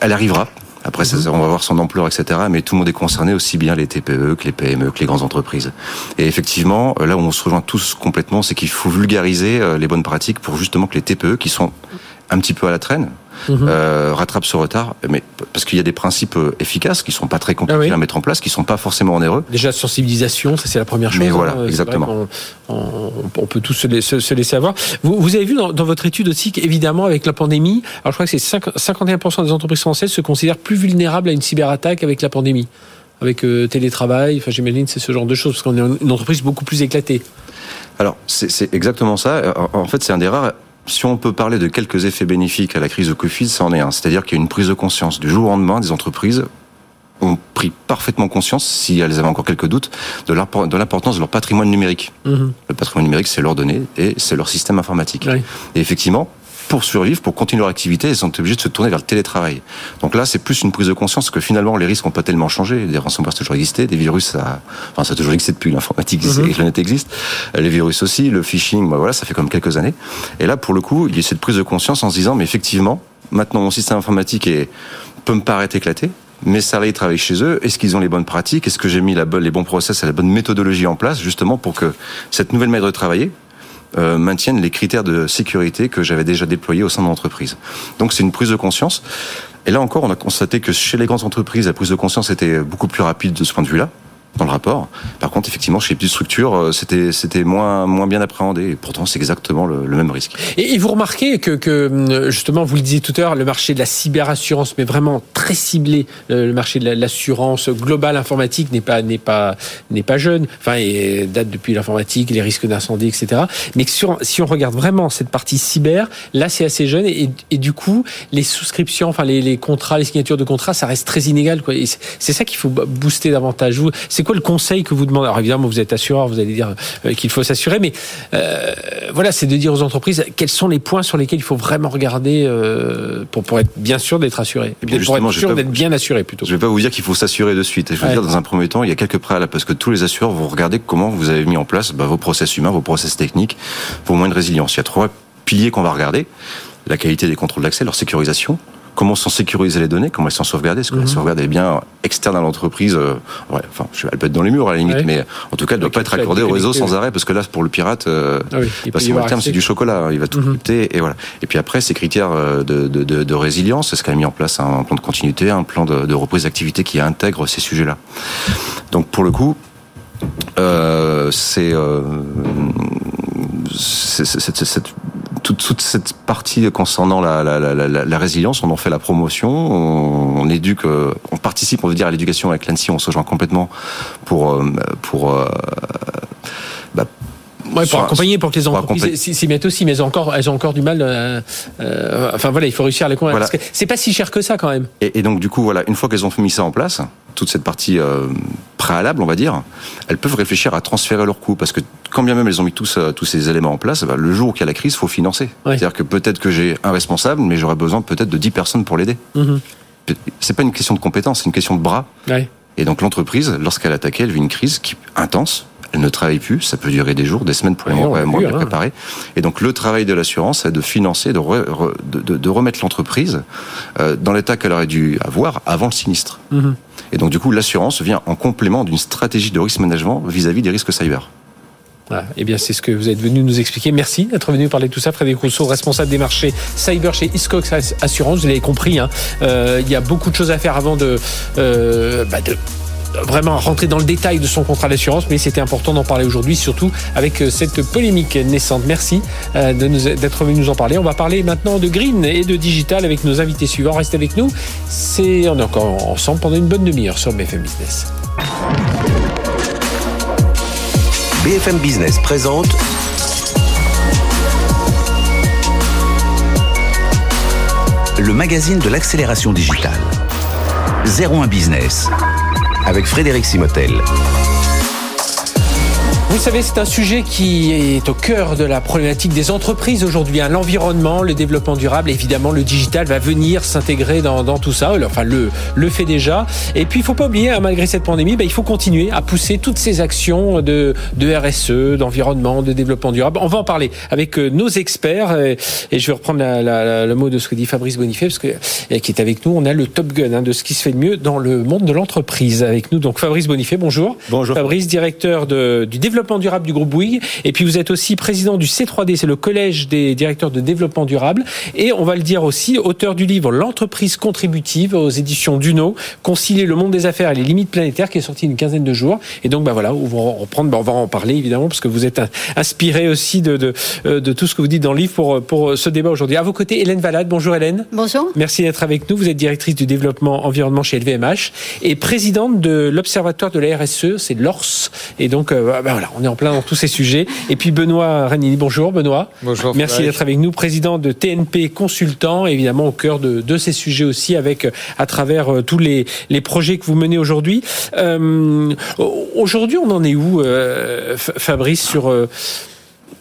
Elle arrivera. Après, mhm. on va voir son ampleur, etc. Mais tout le monde est concerné, aussi bien les TPE que les PME, que les grandes entreprises. Et effectivement, là où on se rejoint tous complètement, c'est qu'il faut vulgariser euh, les bonnes pratiques pour justement que les TPE, qui sont un petit peu à la traîne, Mhm. euh, rattrape ce retard, mais parce qu'il y a des principes euh, efficaces qui sont pas très compliqués ah à mettre en place, qui sont pas forcément onéreux. Déjà sensibilisation, ça c'est la première chose. Mais voilà, hein, exactement. On, on, peut tous se, se, laisser avoir. Vous, vous avez vu dans, dans, votre étude aussi qu'évidemment avec la pandémie, alors je crois que c'est 51% des entreprises françaises se considèrent plus vulnérables à une cyberattaque avec la pandémie avec euh, télétravail, enfin j'imagine c'est ce genre de choses, parce qu'on est une entreprise beaucoup plus éclatée. Alors c'est exactement ça. En fait c'est un des rares si on peut parler de quelques effets bénéfiques à la crise de Covid, ça en est un. C'est-à-dire qu'il y a une prise de conscience. Du jour au lendemain, des entreprises ont pris parfaitement conscience, si elles avaient encore quelques doutes, de l'importance de leur patrimoine numérique. Mhm. Le patrimoine numérique, c'est leurs données et c'est leur système informatique. Et effectivement, pour survivre, pour continuer leur activité, ils sont obligés de se tourner vers le télétravail. Donc là, c'est plus une prise de conscience que finalement, les risques n'ont pas tellement changé. Des ransomware toujours existé, des virus, ça, enfin, ça a toujours existé depuis l'informatique mm et que le net existe. Les virus aussi, le phishing, bah voilà, ça fait comme quelques années. Et là, pour le coup, il y a cette prise de conscience en se disant, mais effectivement, maintenant, mon système informatique est, peut me paraître éclaté, mes salariés travaillent chez eux, est-ce qu'ils ont les bonnes pratiques? Est-ce que j'ai mis la bonne, les bons process et la bonne méthodologie en place justement pour que cette nouvelle manière de travailler euh, maintiennent les critères de sécurité que j'avais déjà déployés au sein de l'entreprise. Donc c'est une prise de conscience. Et là encore, on a constaté que chez les grandes entreprises, la prise de conscience était beaucoup plus rapide de ce point de vue-là. Dans le rapport. Par contre, effectivement, chez les petites structures, euh, c'était c'était moins moins bien appréhendé. Pourtant, c'est exactement le, même risque. Et, vous remarquez que, que justement, vous le disiez tout à l'heure, le marché de la cyberassurance, mais vraiment très ciblé, euh, le marché de l'assurance globale informatique n'est pas n'est pas n'est pas jeune. Enfin, et date depuis l'informatique, les risques d'incendie, etc. Mais si on regarde vraiment cette partie cyber, là, c'est assez jeune et, du coup, les souscriptions, enfin les, contrats, les signatures de contrats, ça reste très inégal. C'est ça qu'il faut booster davantage. Vous, c'est le conseil que vous demandez? Alors évidemment, vous êtes assureur, vous allez dire euh, qu'il faut s'assurer, mais euh, voilà, c'est de dire aux entreprises quels sont les points sur lesquels il faut vraiment regarder euh, pour, pour être bien sûr d'être assuré. Et pour être sûr d'être bien assuré plutôt. Je ne vais pas vous dire qu'il faut s'assurer de suite. Je veux dire, dans un premier temps, il y a quelques préalables parce que tous les assureurs vont regarder comment vous avez mis en place bah, vos process humains, vos process techniques, vos moyens de résilience. Il y a trois piliers qu'on va regarder la qualité des contrôles d'accès, leur sécurisation, comment sont sécurisées les données, comment elles sont sauvegardées, est-ce que la mhm. sauvegarde est bien externe à l'entreprise euh, ouais, enfin, elle peut être dans les murs à la limite, mais en tout cas, elle ne doit pas être accordée au réseau sans arrêt, parce que là, pour le pirate, euh, ah oui, bah, le terme, c'est du chocolat, hein, il va tout mm et voilà. Et puis après, ces critères euh, de, de, de, de résilience, est-ce qu'elle a mis en place un plan de continuité, un plan de, de reprise d'activité qui intègre ces sujets-là. Donc pour le coup, euh, c'est euh, cette toute, cette partie concernant la, la, la, la, résilience, on en fait la promotion, on, éduque, euh, on participe, on veut dire, à l'éducation avec l'ANSI, on se joint complètement pour euh, pour euh, bah, Ouais, pour accompagner, pour que les entreprises s'y mettent aussi, mais elles ont encore, elles ont encore du mal. Euh, euh, enfin voilà, il faut réussir à les convaincre. Voilà. C'est pas si cher que ça quand même. Et, et donc du coup, voilà, une fois qu'elles ont mis ça en place, toute cette partie euh, préalable, on va dire, elles peuvent réfléchir à transférer leurs coûts, parce que quand bien même elles ont mis tous tous ces éléments en place, bah, le jour où il y a la crise, faut financer. C'est-à-dire que peut-être que j'ai un responsable, mais j'aurais besoin peut-être de 10 personnes pour l'aider. Mm C'est pas une question de compétence, c'est une question de bras. Ouais. Et donc l'entreprise, lorsqu'elle attaquait, elle vit une crise qui intense, elle ne travaille plus, ça peut durer des jours, des semaines pour les mois, mois bien préparer. Et donc le travail de l'assurance, c'est de financer, de, de, de, remettre l'entreprise euh, dans l'état qu'elle aurait dû avoir avant le sinistre. Mhm. Et donc du coup, l'assurance vient en complément d'une stratégie de risk management vis-à-vis des risques cyber. Voilà. Eh bien, c'est ce que vous êtes venu nous expliquer. Merci d'être venu parler de tout ça. Frédéric Rousseau, responsable des marchés cyber chez Iscox Assurance. Vous l'avez compris, hein, euh, il y a beaucoup de choses à faire avant de, euh, bah de vraiment rentrer dans le détail de son contrat d'assurance, mais c'était important d'en parler aujourd'hui, surtout avec euh, cette polémique naissante. Merci euh, d'être venu nous en parler. On va parler maintenant de green et de digital avec nos invités suivants. Restez avec nous. C'est on est encore ensemble pendant une bonne demi-heure sur BFM Business. BFM Business présente le magazine de l'accélération digitale. 01 Business avec Frédéric Simotel. Vous savez, c'est un sujet qui est au cœur de la problématique des entreprises aujourd'hui. Hein. L'environnement, le développement durable, évidemment, le digital va venir s'intégrer dans, tout ça. Enfin, le, le fait déjà. Et puis, il faut pas oublier, hein, malgré cette pandémie, bah, il faut continuer à pousser toutes ces actions de, de RSE, d'environnement, de développement durable. On va en parler avec euh, nos experts. Et, je vais reprendre le mot de ce que dit Fabrice Bonifay, parce que, qui est avec nous. On a le top gun hein, de ce qui se fait de mieux dans le monde de l'entreprise avec nous. Donc, Fabrice Bonifay, bonjour. Bonjour. Fabrice, directeur de, du développement développement durable du groupe Bouygues. Et puis vous êtes aussi président du C3D, c'est le collège des directeurs de développement durable. Et on va le dire aussi, auteur du livre L'entreprise contributive aux éditions Duno, concilier le monde des affaires et les limites planétaires, qui est sorti une quinzaine de jours. Et donc bah voilà, on va reprendre, bah, on va en parler évidemment parce que vous êtes inspiré aussi de, de, euh, de tout ce que vous dites dans le livre pour, pour ce débat aujourd'hui. À vos côtés, Hélène Valade. Bonjour Hélène. Bonjour. Merci d'être avec nous. Vous êtes directrice du développement environnement chez LVMH et présidente de l'Observatoire de la RSE, c'est l'ORS. Et donc euh, bah, voilà, on est en plein dans tous ces sujets. Et puis Benoît Ranini, bonjour Benoît. Bonjour. Merci d'être avec nous, président de TNP Consultant, évidemment au cœur de, de ces sujets aussi, avec à travers euh, tous les, les projets que vous menez aujourd'hui. Euh, aujourd'hui, on en est où, euh, Fabrice, sur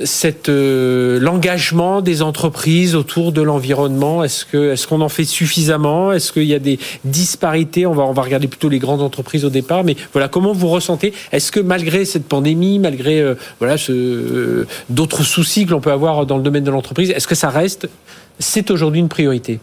cette euh, l'engagement des entreprises autour de l'environnement Est-ce que est-ce qu'on en fait suffisamment? Est-ce qu'il y a des disparités? On va on va regarder plutôt les grandes entreprises au départ, mais voilà comment vous ressentez? Est-ce que malgré cette pandémie, malgré euh, voilà euh, d'autres soucis que l'on peut avoir dans le domaine de l'entreprise, est-ce que ça reste c'est aujourd'hui une priorité?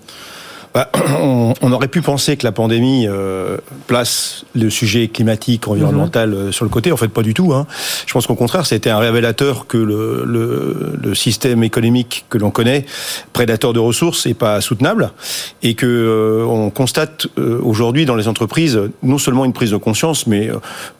Bah, *clears throat* on, aurait pu penser que la pandémie euh, place le sujet climatique, environnemental mhm. euh, sur le côté. En fait, pas du tout. Hein. Je pense qu'au contraire, c'était un révélateur que le, le, le système économique que l'on connaît, prédateur de ressources, est pas soutenable, et que euh, on constate aujourd'hui dans les entreprises non seulement une prise de conscience, mais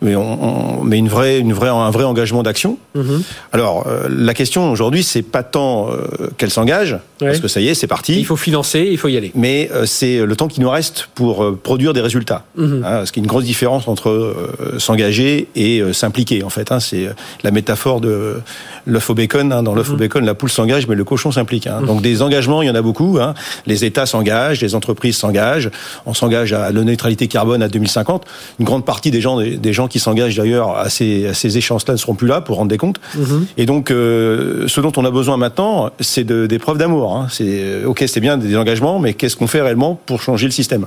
mais, on, mais une vraie, une vraie, un vrai engagement d'action. Mhm. Alors, la question aujourd'hui, c'est pas tant qu'elle s'engage, parce que ça y est, c'est parti. Il faut financer, il faut y aller. Mais euh, c'est le temps qui nous reste pour euh, produire des résultats. Mhm. Hein, ce qui est une grosse différence entre euh, s'engager et s'impliquer. En fait, hein. c'est la métaphore de l'œuf au bacon. Hein. Dans l'œuf au mhm. bacon, la poule s'engage, mais le cochon s'implique. Mhm. Donc des engagements, il y en a beaucoup. Les États s'engagent, les entreprises s'engagent. On s'engage à la neutralité carbone à 2050. Une grande partie des gens, des gens qui s'engagent d'ailleurs à ces, à ces échéances-là ne seront plus là pour rendre des comptes. Et donc, ce dont on a besoin maintenant, c'est de, des preuves d'amour. C'est ok, c'est bien des engagements, mais qu'est-ce qu'on fait réellement pour changer le système.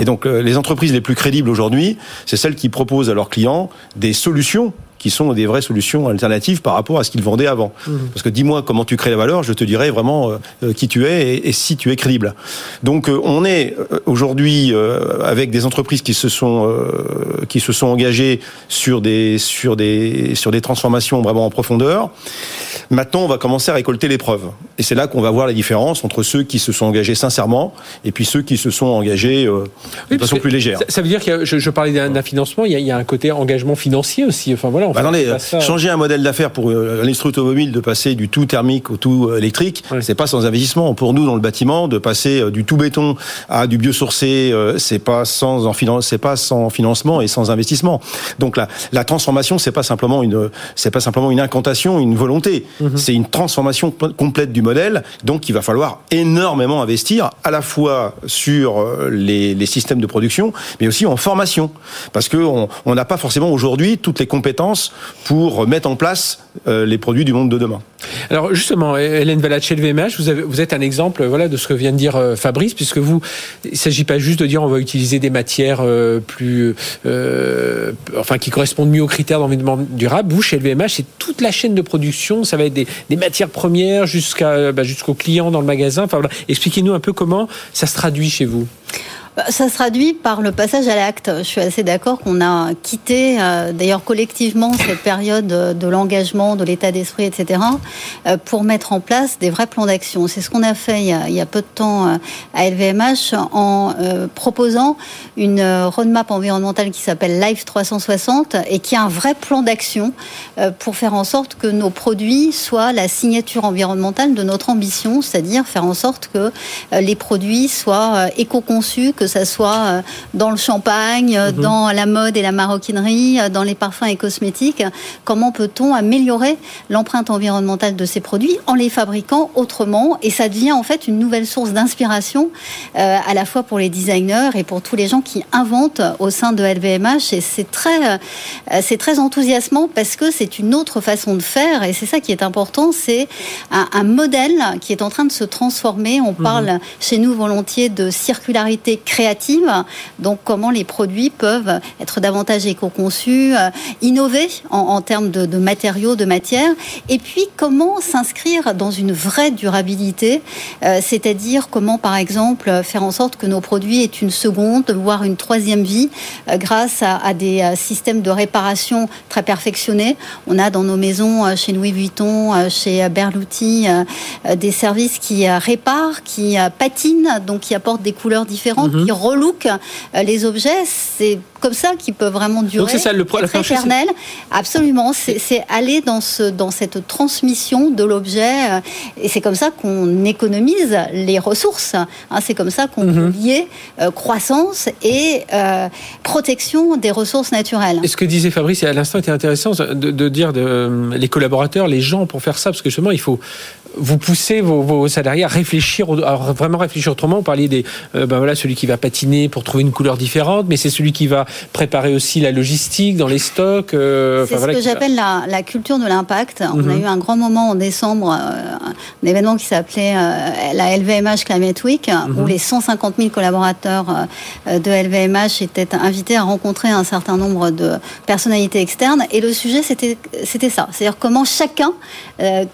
Et donc euh, les entreprises les plus crédibles aujourd'hui, c'est celles qui proposent à leurs clients des solutions qui sont des vraies solutions alternatives par rapport à ce qu'ils vendaient avant. Mmh. Parce que dis-moi comment tu crées la valeur, je te dirai vraiment euh, euh, qui tu es et, si tu es crédible. Donc on est aujourd'hui avec des entreprises qui se sont qui se sont engagées sur des sur des sur des transformations vraiment en profondeur. Maintenant, on va commencer à récolter les preuves. Et c'est là qu'on va voir la différence entre ceux qui se sont engagés sincèrement et puis ceux qui se sont engagés euh, de façon plus légère. Ça, veut dire que je, je parlais d'un financement, il y, a, il y, a, un côté engagement financier aussi. Enfin voilà. Bah, attendez, changer un modèle d'affaires pour euh, l'industrie automobile de passer du tout thermique au tout euh, électrique, c'est pas sans investissement. Pour nous, dans le bâtiment, de passer du tout béton à du biosourcé, c'est pas sans en c'est pas sans financement et sans investissement. Donc la, la transformation, c'est pas simplement une, c'est pas simplement une incantation, une volonté. Mhm. C'est une transformation complète du modèle. Donc, il va falloir énormément investir, à la fois sur euh, les, les systèmes de production, mais aussi en formation. Parce qu'on n'a pas forcément aujourd'hui toutes les compétences pour mettre en place euh, les produits du monde de demain. Alors justement, Hélène LVMH, vous, avez, vous êtes un exemple voilà, de ce que vient de dire euh, Fabrice, puisque vous, il ne s'agit pas juste de dire on va utiliser des matières plus, euh, enfin, qui correspondent mieux aux critères d'environnement durable. Vous, chez LVMH, c'est toute la chaîne de production, ça va être des, matières premières jusqu'à bah, jusqu'au client dans le magasin. Expliquez-nous un peu comment ça se traduit chez vous. Bah, ça se traduit par le passage à l'acte. Je suis assez d'accord qu'on a quitté, euh, d'ailleurs collectivement, cette période de l'engagement, de l'état d'esprit, etc., euh, pour mettre en place des vrais plans d'action. C'est ce qu'on a fait il y a, peu de temps euh, à LVMH en proposant une roadmap environnementale qui s'appelle Life 360 et qui a un vrai plan d'action pour faire en sorte que nos produits soient la signature environnementale de notre ambition, c'est-à-dire faire en sorte que les produits soient éco-conçus, que ça soit euh, dans le champagne, euh, mhm. dans la mode et la maroquinerie, euh, dans les parfums et cosmétiques. Comment peut-on améliorer l'empreinte environnementale de ces produits en les fabriquant autrement? Et ça devient en fait une nouvelle source d'inspiration à la fois pour les designers et pour tous les gens qui inventent au sein de LVMH. Et c'est très, c'est très enthousiasmant parce que c'est une autre façon de faire et c'est ça qui est important. C'est un, modèle qui est en train de se transformer. On mhm. parle chez nous volontiers de circularité créative. Donc, comment les produits peuvent être davantage éco-conçus, euh, innover en, termes de, matériaux, de matières. Et puis, comment s'inscrire dans une vraie durabilité, euh, c'est-à-dire comment, par exemple, faire en sorte que nos produits aient une seconde, voire une troisième vie, euh, grâce à, des systèmes de réparation très perfectionnés. On a dans nos maisons, chez Louis Vuitton, chez Berluti, des services qui réparent, qui patinent, donc qui apportent des couleurs différentes, qui relook euh, les objets. C'est comme ça qu'ils peuvent vraiment durer. Donc c'est ça le éternel. Absolument. C'est aller dans, ce, dans cette transmission de l'objet. Euh, et c'est comme ça qu'on économise les ressources. Hein. c'est comme ça qu'on mm euh, croissance et protection des ressources naturelles. Et ce que disait Fabrice à l'instant était intéressant de, dire de, les collaborateurs, les gens pour faire ça, parce que justement il faut vous poussez vos, salariés à réfléchir, à vraiment réfléchir autrement. Vous parliez des, ben voilà, celui qui va patiner pour trouver une couleur différente, mais c'est celui qui va préparer aussi la logistique dans les stocks. Euh, c'est ce que j'appelle la, la, culture de l'impact. On a mhm. eu un grand moment en décembre, un événement qui s'appelait la LVMH Climate Week, mhm. où les 150 000 collaborateurs de LVMH étaient invités à rencontrer un certain nombre de personnalités externes. Et le sujet, c'était ça. C'est-à-dire comment chacun,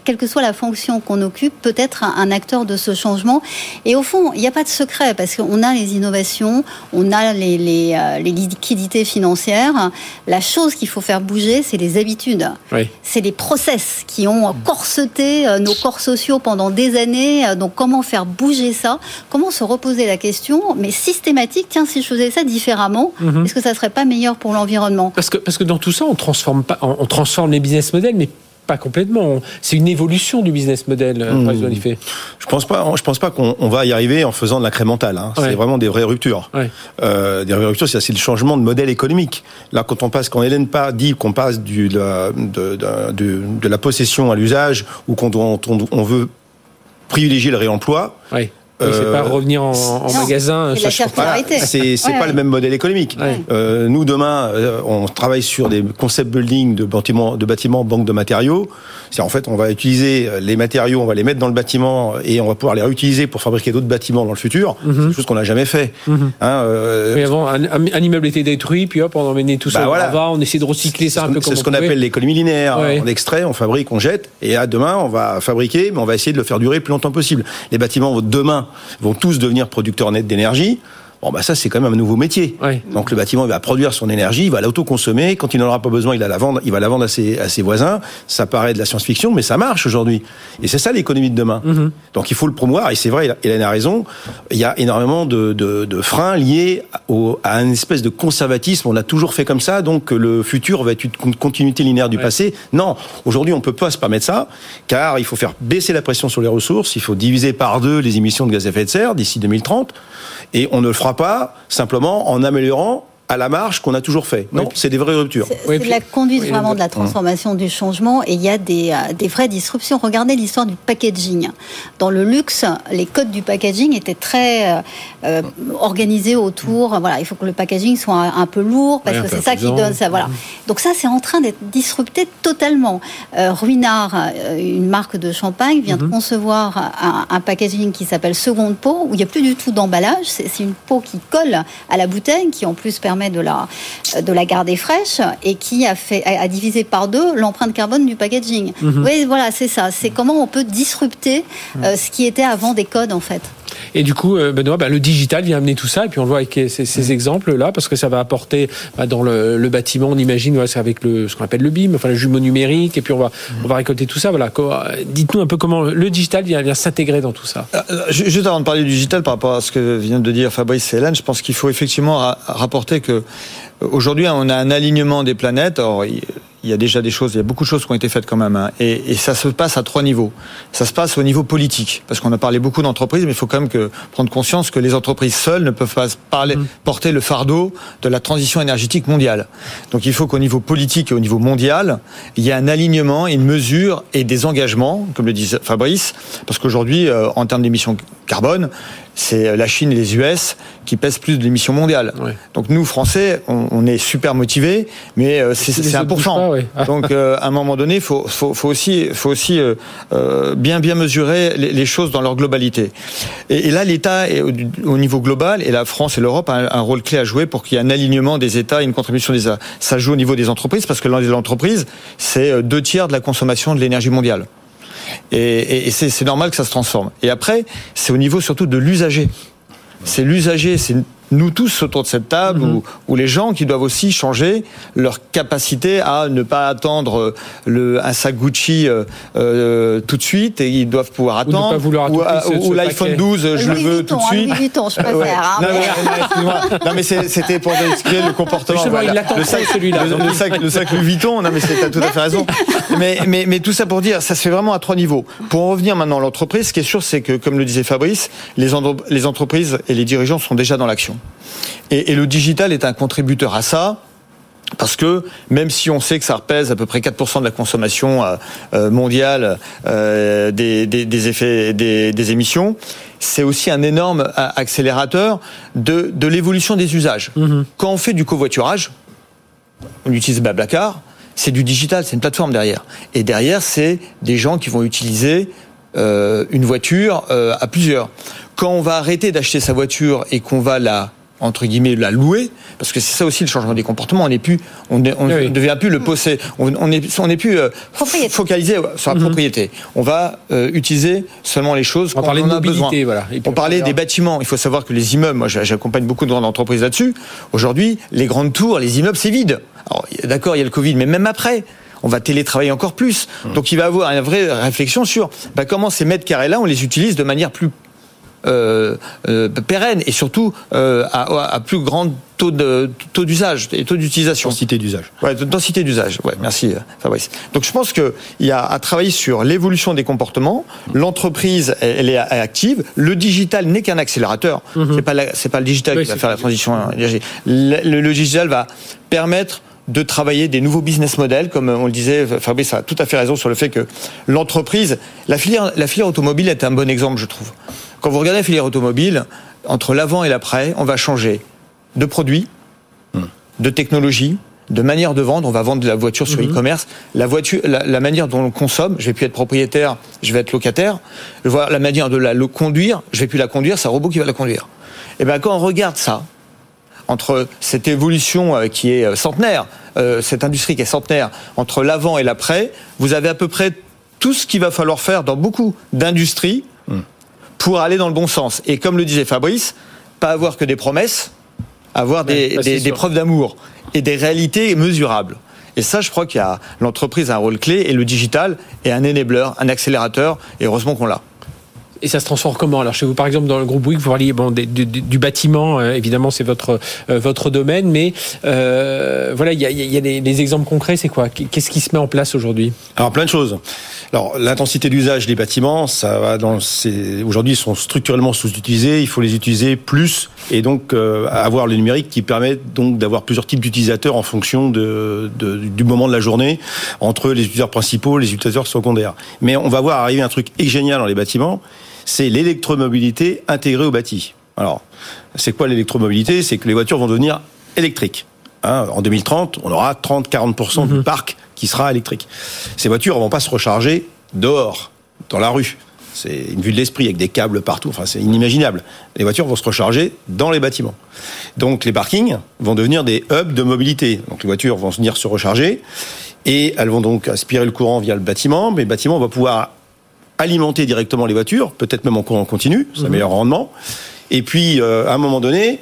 quelle que soit la fonction qu'on occupe, peut être un acteur de ce changement. Et au fond, il n'y a pas de secret parce qu'on a les innovations, on a les, les, euh, les financières. La chose qu'il faut faire bouger, c'est les habitudes. C'est les process qui ont corseté euh, nos corps sociaux pendant des années. Donc comment faire bouger ça? Comment se reposer la question, mais systématique, tiens, si je faisais ça différemment, mhm. est-ce que ça serait pas meilleur pour l'environnement? Parce que, parce que dans tout ça, on transforme, pas, on transforme les business models, mais pas complètement. C'est une évolution du business model, euh, mmh. Je pense pas. Je pense pas qu'on va y arriver en faisant de l'incrémental. Hein. C'est vraiment des vraies ruptures. Euh, des vraies ruptures, c'est le changement de modèle économique. Là, quand on passe, quand Hélène pas dit qu'on passe du, de, de, de, de, la possession à l'usage, ou qu'on on, on veut privilégier le réemploi. Oui c'est pas euh, revenir en, en magasin. C'est c'est pas le même modèle économique. Euh, nous demain, euh, on travaille sur des concept building de bâtiments, de bâtiments, banque de matériaux. C'est en fait, on va utiliser les matériaux, on va les mettre dans le bâtiment et on va pouvoir les réutiliser pour fabriquer d'autres bâtiments dans le futur. Mhm. C'est quelque chose qu'on n'a jamais fait. Mhm. hein, euh... avant, un, un, immeuble était détruit, puis hop, on emmenait tout ça bah voilà. on essaie de recycler ça un peu. C'est ce qu'on appelle l'économie linéaire. On extrait, on fabrique, on jette, et là demain, on va fabriquer, mais on va essayer de le faire durer le plus longtemps possible. Les bâtiments demain vont tous devenir producteurs nets d'énergie. Bon, bah ça, c'est quand même un nouveau métier. Donc le bâtiment il va produire son énergie, il va l'autoconsommer. Quand il n'en aura pas besoin, il va la vendre, il va la vendre à ses, à ses voisins. Ça paraît de la science-fiction, mais ça marche aujourd'hui. Et c'est ça l'économie de demain. Mhm. Donc il faut le promouvoir. Et c'est vrai, Hélène a raison. Il y a énormément de, de, de freins liés au, à une espèce de conservatisme. On a toujours fait comme ça, donc le futur va être une continuité linéaire du passé. Non, aujourd'hui, on peut pas se permettre ça, car il faut faire baisser la pression sur les ressources. Il faut diviser par deux les émissions de gaz à effet de serre d'ici 2030. Et on ne le fera pas simplement en améliorant à la marge qu'on a toujours fait. Non, c'est des vraies ruptures. C'est la conduite vraiment de la transformation du changement et il y a des, euh, des vraies disruptions. Regardez l'histoire du packaging. Dans le luxe, les codes du packaging étaient très euh, euh organisés autour. Voilà, il faut que le packaging soit un, peu lourd parce que c'est ça qui donne ça. Voilà. Donc ça, c'est en train d'être disrupté totalement. Euh, Ruinard, une marque de champagne, vient de mhm. concevoir un, un packaging qui s'appelle seconde peau où il n'y a plus du tout d'emballage. C'est une peau qui colle à la bouteille, qui en plus permet de la, de la garder fraîche et qui a, fait, a divisé par deux l'empreinte carbone du packaging. Mhm. Oui, voilà, c'est ça. C'est comment on peut disrupter euh, ce qui était avant des codes, en fait. Et du coup, euh, Benoît, bah, le digital vient amener tout ça, et puis on le voit avec ces, ces exemples-là, parce que ça va apporter bah, dans le, le, bâtiment, on imagine, ouais, c'est avec le, ce qu'on appelle le BIM, enfin le jumeau numérique, et puis on va, on va récolter tout ça. Voilà. Dites-nous un peu comment le digital vient, vient s'intégrer dans tout ça. Euh, juste avant de parler du digital, par rapport à ce que vient de dire Fabrice et Hélène, je pense qu'il faut effectivement rapporter que aujourd'hui, on a un alignement des planètes. Or, il y a déjà des choses, il y a beaucoup de choses qui ont été faites quand même. Hein. Et, et, ça se passe à trois niveaux. Ça se passe au niveau politique, parce qu'on a parlé beaucoup d'entreprises, mais il faut quand même que, prendre conscience que les entreprises seules ne peuvent pas parler, mmh. porter le fardeau de la transition énergétique mondiale. Donc il faut qu'au niveau politique et au niveau mondial, il y ait un alignement, une mesure et des engagements, comme le disait Fabrice, parce qu'aujourd'hui, euh, en termes d'émissions carbone, c'est la Chine et les US qui pèsent plus de l'émission mondiale. Donc nous, Français, on, est super motivés, mais euh, c'est 1%. Donc euh, à un moment donné, il faut, faut, faut, aussi, faut aussi euh, bien bien mesurer les, choses dans leur globalité. Et, là, l'État est au, niveau global, et la France et l'Europe ont un, rôle clé à jouer pour qu'il y ait un alignement des États et une contribution des États. Ça joue au niveau des entreprises, parce que l'entreprise, c'est deux tiers de la consommation de l'énergie mondiale. Et, et c'est normal que ça se transforme. Et après, c'est au niveau surtout de l'usager. C'est l'usager, c'est nous tous autour de cette table, mhm. ou, les gens qui doivent aussi changer leur capacité à ne pas attendre euh, le, un sac Gucci euh, euh, tout de suite, et ils doivent pouvoir attendre. Ou, ou, l'iPhone 12, je le veux tout de suite. Louis Vuitton, je préfère. Ouais. Hein, non, mais, c'était pour expliquer le comportement. Voilà. Il le sac, celui-là. Le, sac, le sac Louis Vuitton, non mais c'est tout à fait raison. Mais, mais, mais tout ça pour dire, ça se fait vraiment à trois niveaux. Pour en revenir maintenant à l'entreprise, ce qui est sûr, c'est que, comme le disait Fabrice, les, les entreprises et les dirigeants sont déjà dans l'action. Et, et, le digital est un contributeur à ça. Parce que même si on sait que ça repèse à peu près 4% de la consommation euh, euh, mondiale euh, des, des, des, effets des, des émissions, c'est aussi un énorme accélérateur de, de l'évolution des usages. Mm-hmm. Quand on fait du covoiturage, on utilise Blablacar, c'est du digital, c'est une plateforme derrière. Et derrière, c'est des gens qui vont utiliser euh, une voiture euh, à plusieurs. Quand on va arrêter d'acheter sa voiture et qu'on va la entre guillemets la louer parce que c'est ça aussi le changement des comportements. On n'est plus on ne devient plus le posséder on, on est on n'est plus euh, focalisé sur la mhm. propriété. On va euh, utiliser seulement les choses on quand on a besoin. voilà. on parlait des bâtiments. Il faut savoir que les immeubles moi j'accompagne beaucoup de grandes entreprises là-dessus. Aujourd'hui les grandes tours les immeubles c'est vide. D'accord il y a le Covid mais même après on va télétravailler encore plus. Mmh. Donc il va y avoir une vraie réflexion sur bah, comment ces mètres carrés-là, on les utilise de manière plus pérenne et surtout euh, à, plus grand taux de taux d'usage et taux d'utilisation. Densité d'usage. Ouais, densité d'usage. Ouais, merci Fabrice. Donc je pense qu'il y a à travailler sur l'évolution des comportements. L'entreprise, elle, est active. Le digital n'est qu'un accélérateur. Mmh. C'est pas c'est pas le digital qui va faire la transition énergétique. le digital va permettre de travailler des nouveaux business models, comme on le disait, Fabrice a tout à fait raison sur le fait que l'entreprise, la filière, la filière automobile est un bon exemple, je trouve. Quand vous regardez la filière automobile, entre l'avant et l'après, on va changer de produits, hmm. de technologie, de manière de vendre. On va vendre de la voiture sur hmm. e-commerce. La voiture, la, manière dont on consomme, je vais plus être propriétaire, je vais être locataire. Je vois la manière de la conduire, je vais plus la conduire, c'est un robot qui va la conduire. Et eh ben quand on regarde ça, entre cette évolution euh, qui est euh, centenaire, euh, cette industrie qui est centenaire, entre l'avant et l'après, vous avez à peu près tout ce qu'il va falloir faire dans beaucoup d'industries hmm. Pour aller dans le bon sens. Et comme le disait Fabrice, pas avoir que des promesses, avoir des, des preuves d'amour et des réalités mesurables. Et ça, je crois qu'il y a l'entreprise a un rôle clé et le digital est un enabler, un accélérateur. Et heureusement qu'on l'a. Et ça se transforme comment Alors chez vous, par exemple, dans le groupe Bouygues, vous parliez bon, du, bâtiment, euh, évidemment, c'est votre euh, votre domaine, mais euh, voilà, il y a, y a des, exemples concrets. C'est quoi Qu'est-ce qui se met en place aujourd'hui Alors plein de choses. Alors l'intensité d'usage des bâtiments, ça va dans. Aujourd'hui, ils sont structurellement sous-utilisés. Il faut les utiliser plus et donc avoir le numérique qui permet donc d'avoir plusieurs types d'utilisateurs en fonction de, de, du moment de la journée entre les utilisateurs principaux, les utilisateurs secondaires. Mais on va voir arriver un truc génial dans les bâtiments c'est l'électromobilité intégrée au bâti. Alors, c'est quoi l'électromobilité? C'est que les voitures vont devenir électriques. Hein, en 2030, on aura 30-40% du mhm. parc qui sera électrique. Ces voitures ne vont pas se recharger dehors, dans la rue. C'est une vue de l'esprit avec des câbles partout. Enfin, c'est inimaginable. Les voitures vont se recharger dans les bâtiments. Donc, les parkings vont devenir des hubs de mobilité. Donc, les voitures vont venir se recharger et elles vont donc aspirer le courant via le bâtiment. Mais le bâtiment va pouvoir alimenter directement les voitures, peut-être même en courant continu, ça mhm. meilleur rendement. Et puis, euh, à un moment donné,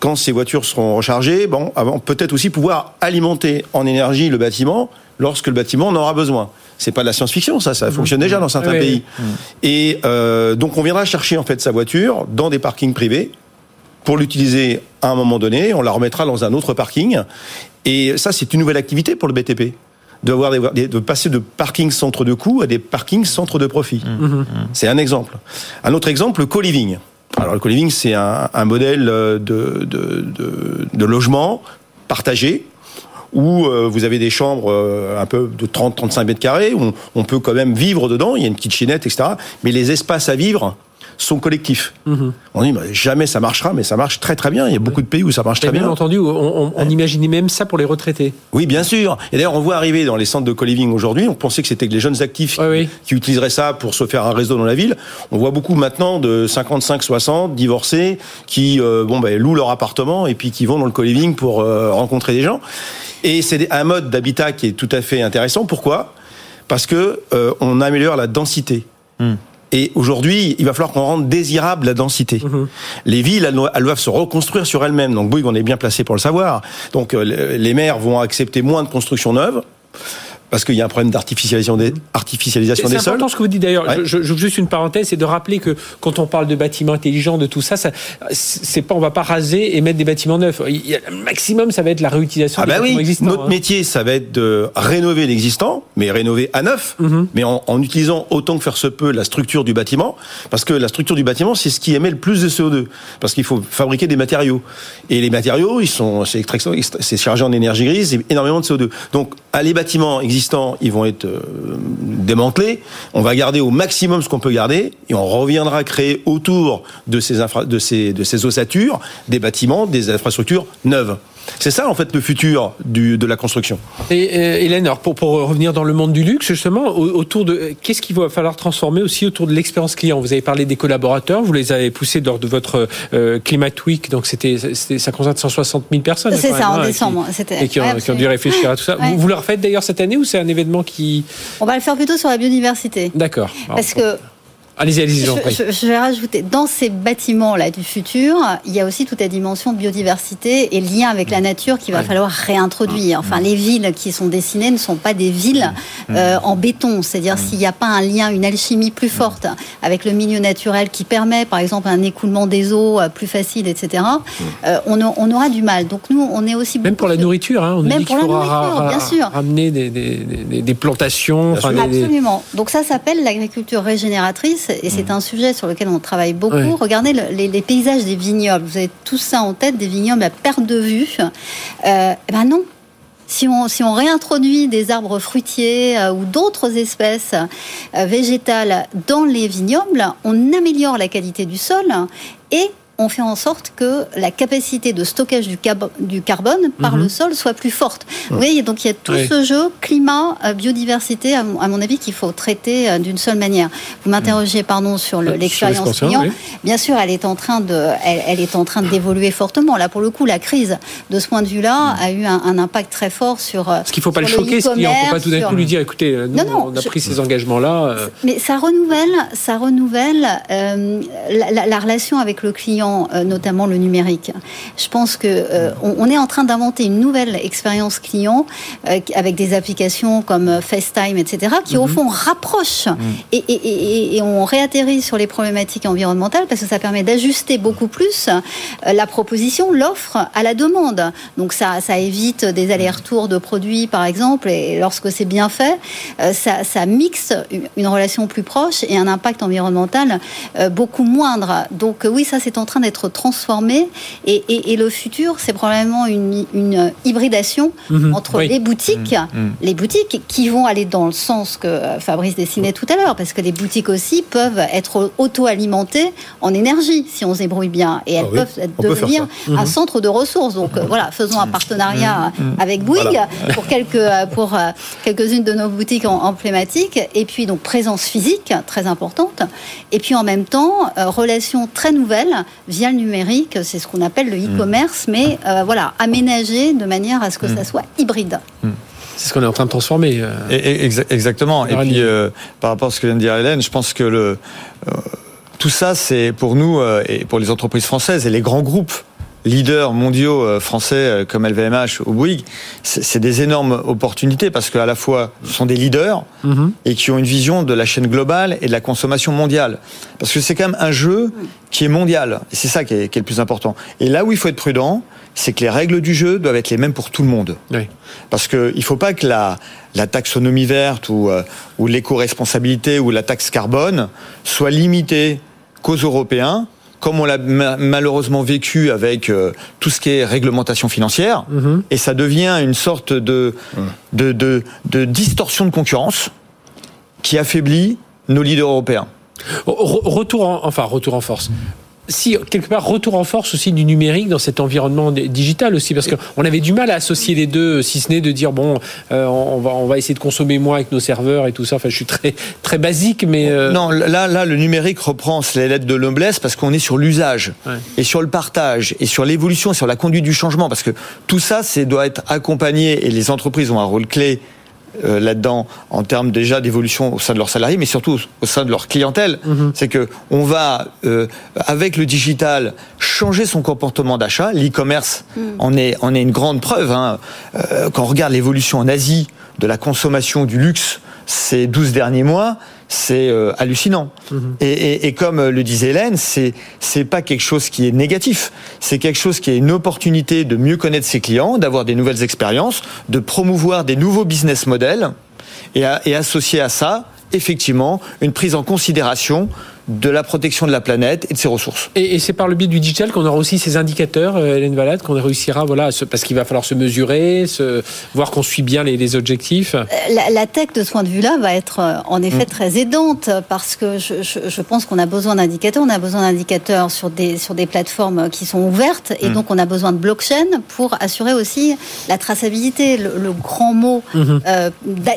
quand ces voitures seront rechargées, bon, peut-être aussi pouvoir alimenter en énergie le bâtiment lorsque le bâtiment en aura besoin. C'est pas de la science-fiction, ça, ça mhm. fonctionne déjà dans certains pays. Mhm. Et euh, donc, on viendra chercher en fait sa voiture dans des parkings privés pour l'utiliser à un moment donné. On la remettra dans un autre parking. Et ça, c'est une nouvelle activité pour le BTP de, de passer de parking centre de coût à des parkings centre de profit. Mmh. Mmh. C'est un exemple. Un autre exemple, le co-living. Alors le co-living, c'est un, modèle de, de, de, logement partagé où euh, vous avez des chambres euh, un peu de 30-35 mètres carrés, où on, peut quand même vivre dedans, il y a une petite chinette, etc. Mais les espaces à vivre sont collectifs. Mhm. On dit jamais ça marchera, mais ça marche très très bien. Il y a beaucoup de pays où ça marche très bien. Bien entendu, on, imaginait même ça pour les retraités. Oui, bien sûr. Et d'ailleurs, on voit arriver dans les centres de co-living aujourd'hui. On pensait que c'était les jeunes actifs qui, utiliseraient ça pour se faire un réseau dans la ville. On voit beaucoup maintenant de 55-60 divorcés qui euh, bon ben, louent leur appartement et puis qui vont dans le co-living pour euh, rencontrer des gens. Et c'est un mode d'habitat qui est tout à fait intéressant. Pourquoi? Parce que euh, on améliore la densité. Hmm. Et aujourd'hui, il va falloir qu'on rende désirable la densité. Mhm. Les villes, elles, doivent se reconstruire sur elles-mêmes. Donc Bouygues, on est bien placé pour le savoir. Donc euh, les maires vont accepter moins de construction neuve. Parce qu'il y a un problème d'artificialisation des, artificialisation des sols. C'est important ce que vous dites d'ailleurs. Je, je, juste une parenthèse, c'est de rappeler que quand on parle de bâtiments intelligents, de tout ça, ça c'est pas, on va pas raser et mettre des bâtiments neufs. Il y a, le maximum, ça va être la réutilisation ah des bah bâtiments oui. existants. Notre hein. métier, ça va être de rénover l'existant, mais rénover à neuf, Mhm. mais en, en utilisant autant que faire se peut la structure du bâtiment, parce que la structure du bâtiment, c'est ce qui émet le plus de CO2, parce qu'il faut fabriquer des matériaux. Et les matériaux, ils sont, c'est chargé en énergie grise, et énormément de CO2. Donc, à les bâtiments existants, ils vont être euh, démantelés. On va garder au maximum ce qu'on peut garder, et on reviendra créer autour de ces, ossatures des bâtiments, des infrastructures neuves. C'est ça, en fait, le futur du, de la construction. Et euh, Hélène, alors pour, pour revenir dans le monde du luxe, justement, au- autour de qu'est-ce qu'il va falloir transformer aussi autour de l'expérience client? Vous avez parlé des collaborateurs, vous les avez poussés lors de votre euh, Climate Week, donc c'était, ça concerne 160 000 personnes. C'est ça, même, en hein, décembre. qui- Et qui ont, ouais, qui ont dû réfléchir à tout ça. Ouais. Vous, vous le refaites d'ailleurs cette année ou c'est un événement qui. On va le faire plutôt sur la biodiversité. D'accord. Parce que Allez-y, allez-y, je, j'en prie. je- je vais rajouter, dans ces bâtiments-là du futur, il y a aussi toute la dimension biodiversité et lien avec la nature qu'il va falloir réintroduire. Enfin, les villes qui sont dessinées ne sont pas des villes euh, en béton. C'est-à-dire s'il n'y a pas un lien, une alchimie plus forte avec le milieu naturel qui permet, par exemple, un écoulement des eaux euh, plus facile, etc., euh, on, a- on aura du mal. Donc nous, on est aussi Même pour la nourriture, hein, on Même dit pour la nourriture, bien sûr. ramener des, des, des- des plantations. enfin, des- des- Absolument. Donc ça s'appelle l'agriculture régénératrice et c'est un sujet sur lequel on travaille beaucoup. Regardez le- les, les paysages des vignobles. Vous avez tout ça en tête, des vignobles à perte de vue. Euh, eh ben non. Si on, si on réintroduit des arbres fruitiers euh, ou d'autres espèces euh, végétales dans les vignobles, on améliore la qualité du sol et on fait en sorte que la capacité de stockage du, carbone par le sol soit plus forte. Vous voyez, donc il y a tout Oui. ce jeu climat, euh, biodiversité, à mon, à mon avis, qu'il faut traiter euh, d'une seule manière. Vous m'interrogez, pardon, sur Sur l'expérience client. oui. Bien sûr, elle est en train de, elle, elle est en train d'évoluer fortement. Là, pour le coup, la crise, de ce point de vue-là, a eu un, un impact très fort sur. euh, Parce qu'il ne faut pas le choquer, ce client. Il ne faut pas tout d'un coup lui dire écoutez, nous, Non, non, on a je- pris ces engagements-là. euh, mais ça renouvelle, ça renouvelle euh, la, la- la relation avec le client, euh, notamment le numérique. Je pense que euh, on, on est en train d'inventer une nouvelle expérience client euh, avec des applications comme FaceTime, etc., qui au fond rapprochent et, et- et- et on réatterrit sur les problématiques environnementales parce que ça permet d'ajuster beaucoup plus la proposition, l'offre à la demande. Donc ça, ça évite des allers-retours de produits, par exemple, et lorsque c'est bien fait, ça, ça mixe une- relation plus proche et un impact environnemental beaucoup moindre. Donc oui, ça c'est en train d'être transformé. Et, et- et le futur, c'est probablement une, une hybridation Mhm, entre oui. les boutiques, les boutiques qui vont aller dans le sens que Fabrice dessinait tout à l'heure, parce que les boutiques aussi peuvent être auto-alimentées en énergie si on se débrouille bien, et elles Ah oui, peuvent devenir Mhm. un centre de ressources. Donc voilà, faisons un partenariat avec Bouygues Voilà. pour quelques pour euh, quelques-unes de nos boutiques emblématiques, et puis donc présence physique très importante, et puis en même temps euh, relation très nouvelle via le numérique, c'est ce qu'on appelle le e-commerce, mais euh, voilà aménagé de manière à ce que ça soit hybride. C'est ce qu'on est en train de transformer. euh. Et- et- exa- exactement. Et puis, euh, par rapport à ce que vient de dire Hélène, je pense que le, euh, tout ça, c'est pour nous euh, et pour les entreprises françaises et les grands groupes leaders mondiaux euh, français euh, comme LVMH ou Bouygues, c'est des énormes opportunités parce qu'à la fois, ce sont des leaders Mhm. et qui ont une vision de la chaîne globale et de la consommation mondiale. Parce que c'est quand même un jeu qui est mondial. Et c'est ça qui est, qui est le plus important. Et là où il faut être prudent, c'est que les règles du jeu doivent être les mêmes pour tout le monde. Oui. Parce qu'il ne faut pas que la, la taxonomie verte ou, euh, ou l'éco-responsabilité ou la taxe carbone soit limitée qu'aux Européens, comme on l'a ma- malheureusement vécu avec euh, tout ce qui est réglementation financière, Mhm. et ça devient une sorte de, de, de, de distorsion de concurrence qui affaiblit nos leaders européens. Re- Retour en, enfin retour en force. Si quelque part retour en force aussi du numérique dans cet environnement digital aussi parce qu'on avait du mal à associer les deux si ce n'est de dire bon euh, on va on va essayer de consommer moins avec nos serveurs et tout ça enfin je suis très très basique mais euh, Non, là, là, le numérique reprend les lettres de noblesse parce qu'on est sur l'usage Ouais. et sur le partage et sur l'évolution, sur la conduite du changement. Parce que tout ça, c'est doit être accompagné et les entreprises ont un rôle clé euh, là-dedans en termes déjà d'évolution au sein de leurs salariés, mais surtout au sein de leur clientèle. C'est que on va euh, avec le digital changer son comportement d'achat. L'e-commerce en est en est une grande preuve. hein. Euh, quand on regarde l'évolution en Asie de la consommation du luxe ces 12 derniers mois, c'est euh, hallucinant. Mhm. Et, comme le disait Hélène, c'est c'est pas quelque chose qui est négatif. C'est quelque chose qui est une opportunité de mieux connaître ses clients, d'avoir des nouvelles expériences, de promouvoir des nouveaux business models et, et associer à ça effectivement une prise en considération de la protection de la planète et de ses ressources. Et, c'est par le biais du digital qu'on aura aussi ces indicateurs, euh, Hélène Valade, qu'on réussira, voilà, parce qu'il va falloir se mesurer, se, voir qu'on suit bien les, objectifs. Euh, la, tech, de ce point de vue-là, va être euh, en effet mm. très aidante parce que je, pense qu'on a besoin d'indicateurs. On a besoin d'indicateurs sur des, sur des plateformes qui sont ouvertes et mm. donc on a besoin de blockchain pour assurer aussi la traçabilité. Le, grand mot mm-hmm.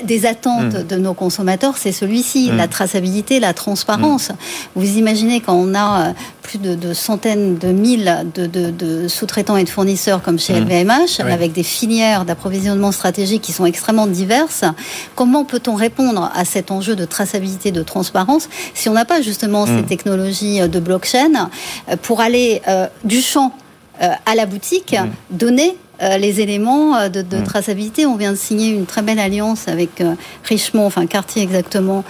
des attentes mm. de nos consommateurs, c'est celui-ci, la traçabilité, la transparence. Vous imaginez quand on a euh, plus de, centaines de mille de, sous-traitants et de fournisseurs comme chez LVMH, mmh. avec des filières d'approvisionnement stratégique qui sont extrêmement diverses, comment peut-on répondre à cet enjeu de traçabilité, de transparence, si on n'a pas justement ces mmh. technologies euh, de blockchain euh, pour aller du champ à la boutique, mmh. donner les éléments de, traçabilité. On vient de signer une très belle alliance avec Richemont, enfin Cartier exactement,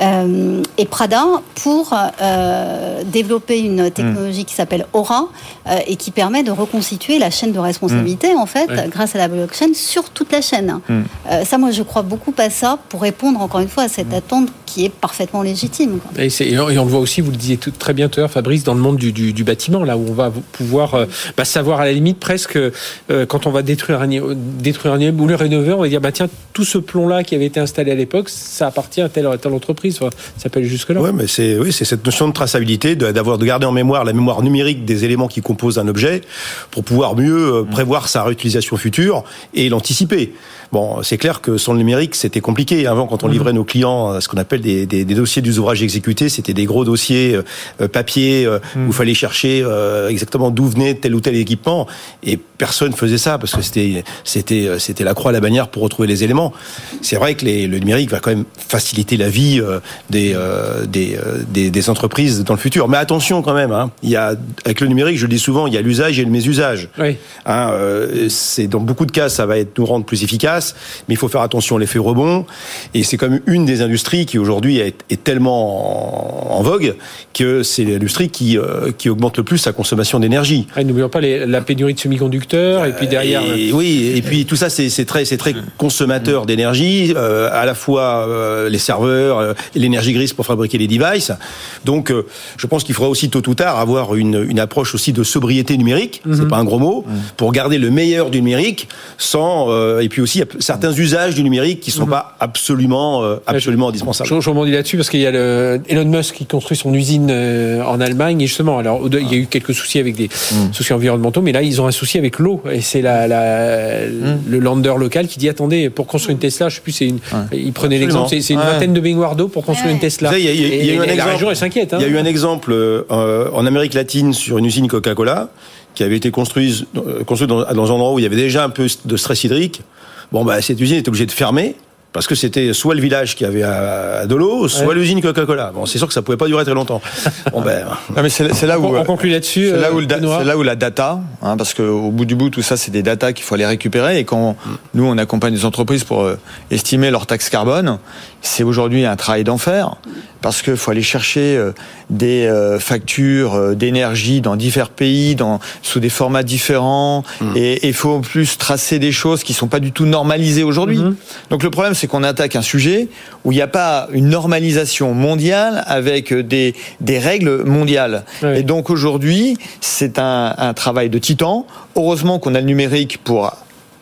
euh, et Prada pour euh, développer une technologie qui s'appelle Aura euh, et qui permet de reconstituer la chaîne de responsabilité mm. en fait grâce à la blockchain sur toute la chaîne. Mm. ça, moi, je crois beaucoup à ça pour répondre encore une fois à cette attente qui est parfaitement légitime. Et, on le voit aussi, vous le disiez tout, très bien tout à l'heure, Fabrice, dans le monde du, bâtiment, là où on va pouvoir bah, savoir à la limite presque quand on va détruire un, détruire un immeuble ou le rénover, on va dire bah tiens tout ce plomb là qui avait été installé à l'époque, ça appartient à telle, à telle entreprise ça s'appelle jusque-là. Oui, mais c'est oui, c'est cette notion de traçabilité, d'avoir de garder en mémoire la mémoire numérique des éléments qui composent un objet pour pouvoir mieux euh, prévoir sa réutilisation future et l'anticiper. Bon, c'est clair que sans le numérique, c'était compliqué. Avant, quand on livrait mhm. nos clients euh, ce qu'on appelle des, des, des dossiers exécutés, c'était des gros dossiers euh, papier où il fallait chercher exactement d'où venait tel ou tel équipement, et personne faisait ça parce que c'était c'était c'était la croix à la bannière pour retrouver les éléments. C'est vrai que les, le numérique va quand même faciliter la vie euh, euh, des, des, entreprises dans le futur. Mais attention quand même, hein, il y a, avec le numérique, je le dis souvent, il y a l'usage et le mésusage. Oui. Hein, euh, c'est dans beaucoup de cas, ça va être nous rendre plus efficaces, mais il faut faire attention à l'effet rebond. Et c'est comme une des industries qui aujourd'hui est, tellement en, vogue que c'est l'industrie qui, qui augmente le plus sa consommation d'énergie. N'oublions pas la pénurie de semi-conducteurs et puis derrière. oui, et puis tout ça c'est très c'est très consommateur d'énergie, à la fois les serveurs, l'énergie grise pour fabriquer les devices. Donc, euh, je pense qu'il faudra aussi tôt ou tard avoir une, une approche aussi de sobriété numérique. C'est mhm. pas un gros mot mhm. pour garder le meilleur du numérique sans euh, et puis aussi certains usages du numérique qui sont mhm. pas absolument euh, absolument indispensables. Je, je rebondis là-dessus parce qu'il y a le, Elon Musk qui construit son usine en Allemagne et justement, alors il y a eu quelques soucis avec des soucis environnementaux, mais là ils ont un souci avec l'eau et c'est la, la le lander local qui dit attendez pour construire une Tesla, je sais plus, c'est une, il prenait l'exemple, c'est une vingtaine de baignoires d'eau pour construire une Tesla. Il y, a, eu un exemple, s'inquiète. Il y a eu un exemple euh, en Amérique latine sur une usine Coca-Cola qui avait été construite, euh, construite dans, dans, un endroit où il y avait déjà un peu de stress hydrique. Bon, bah, cette usine est obligée de fermer parce que c'était soit le village qui avait à, de l'eau, soit l'usine Coca-Cola. Bon, c'est sûr que ça pouvait pas durer très longtemps. *laughs* Bon, ben, mais c'est là où on, conclut là-dessus. C'est là où, euh, là où la data, hein, parce qu'au bout du bout, tout ça, c'est des data qu'il faut aller récupérer. Et quand nous, on accompagne les entreprises pour euh, estimer leur taxe carbone, c'est aujourd'hui un travail d'enfer parce qu'il faut aller chercher euh, des factures d'énergie dans divers pays, dans, sous des formats différents, mm. et il faut en plus tracer des choses qui sont pas du tout normalisées aujourd'hui. Mm-hmm. Donc le problème, c'est qu'on attaque un sujet où il n'y a pas une normalisation mondiale avec des, des règles mondiales. Et donc aujourd'hui, c'est un, un travail de titan. Heureusement qu'on a le numérique pour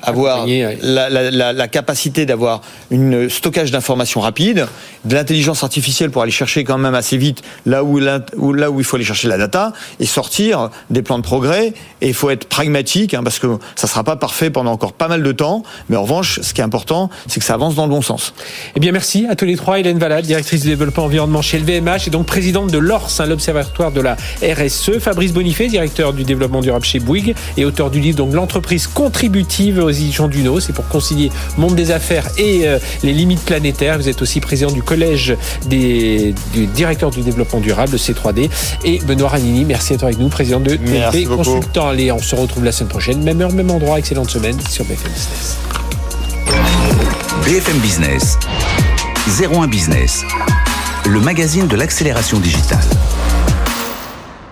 avoir la, la, la, capacité d'avoir une stockage d'informations rapide, de l'intelligence artificielle pour aller chercher quand même assez vite là où, là où il faut aller chercher la data et sortir des plans de progrès. Et il faut être pragmatique hein, parce que ça sera pas parfait pendant encore pas mal de temps. Mais en revanche, ce qui est important, c'est que ça avance dans le bon sens. Eh bien, merci à tous les trois. Hélène Valade, directrice du développement environnement chez LVMH et donc présidente de l'ORS, hein, l'Observatoire de la RSE. Fabrice Bonifay, directeur du développement durable chez Bouygues et auteur du livre donc l'entreprise contributive Jean Duno. C'est pour concilier monde des affaires et euh, les limites planétaires. Vous êtes aussi président du collège des, du directeur du développement durable, C3D. Et Benoît Ranini, merci d'être avec nous, président de TP Consultant. Allez, on se retrouve la semaine prochaine, même heure, même endroit. Excellente semaine sur BFM Business. BFM Business, 01 Business, le magazine de l'accélération digitale.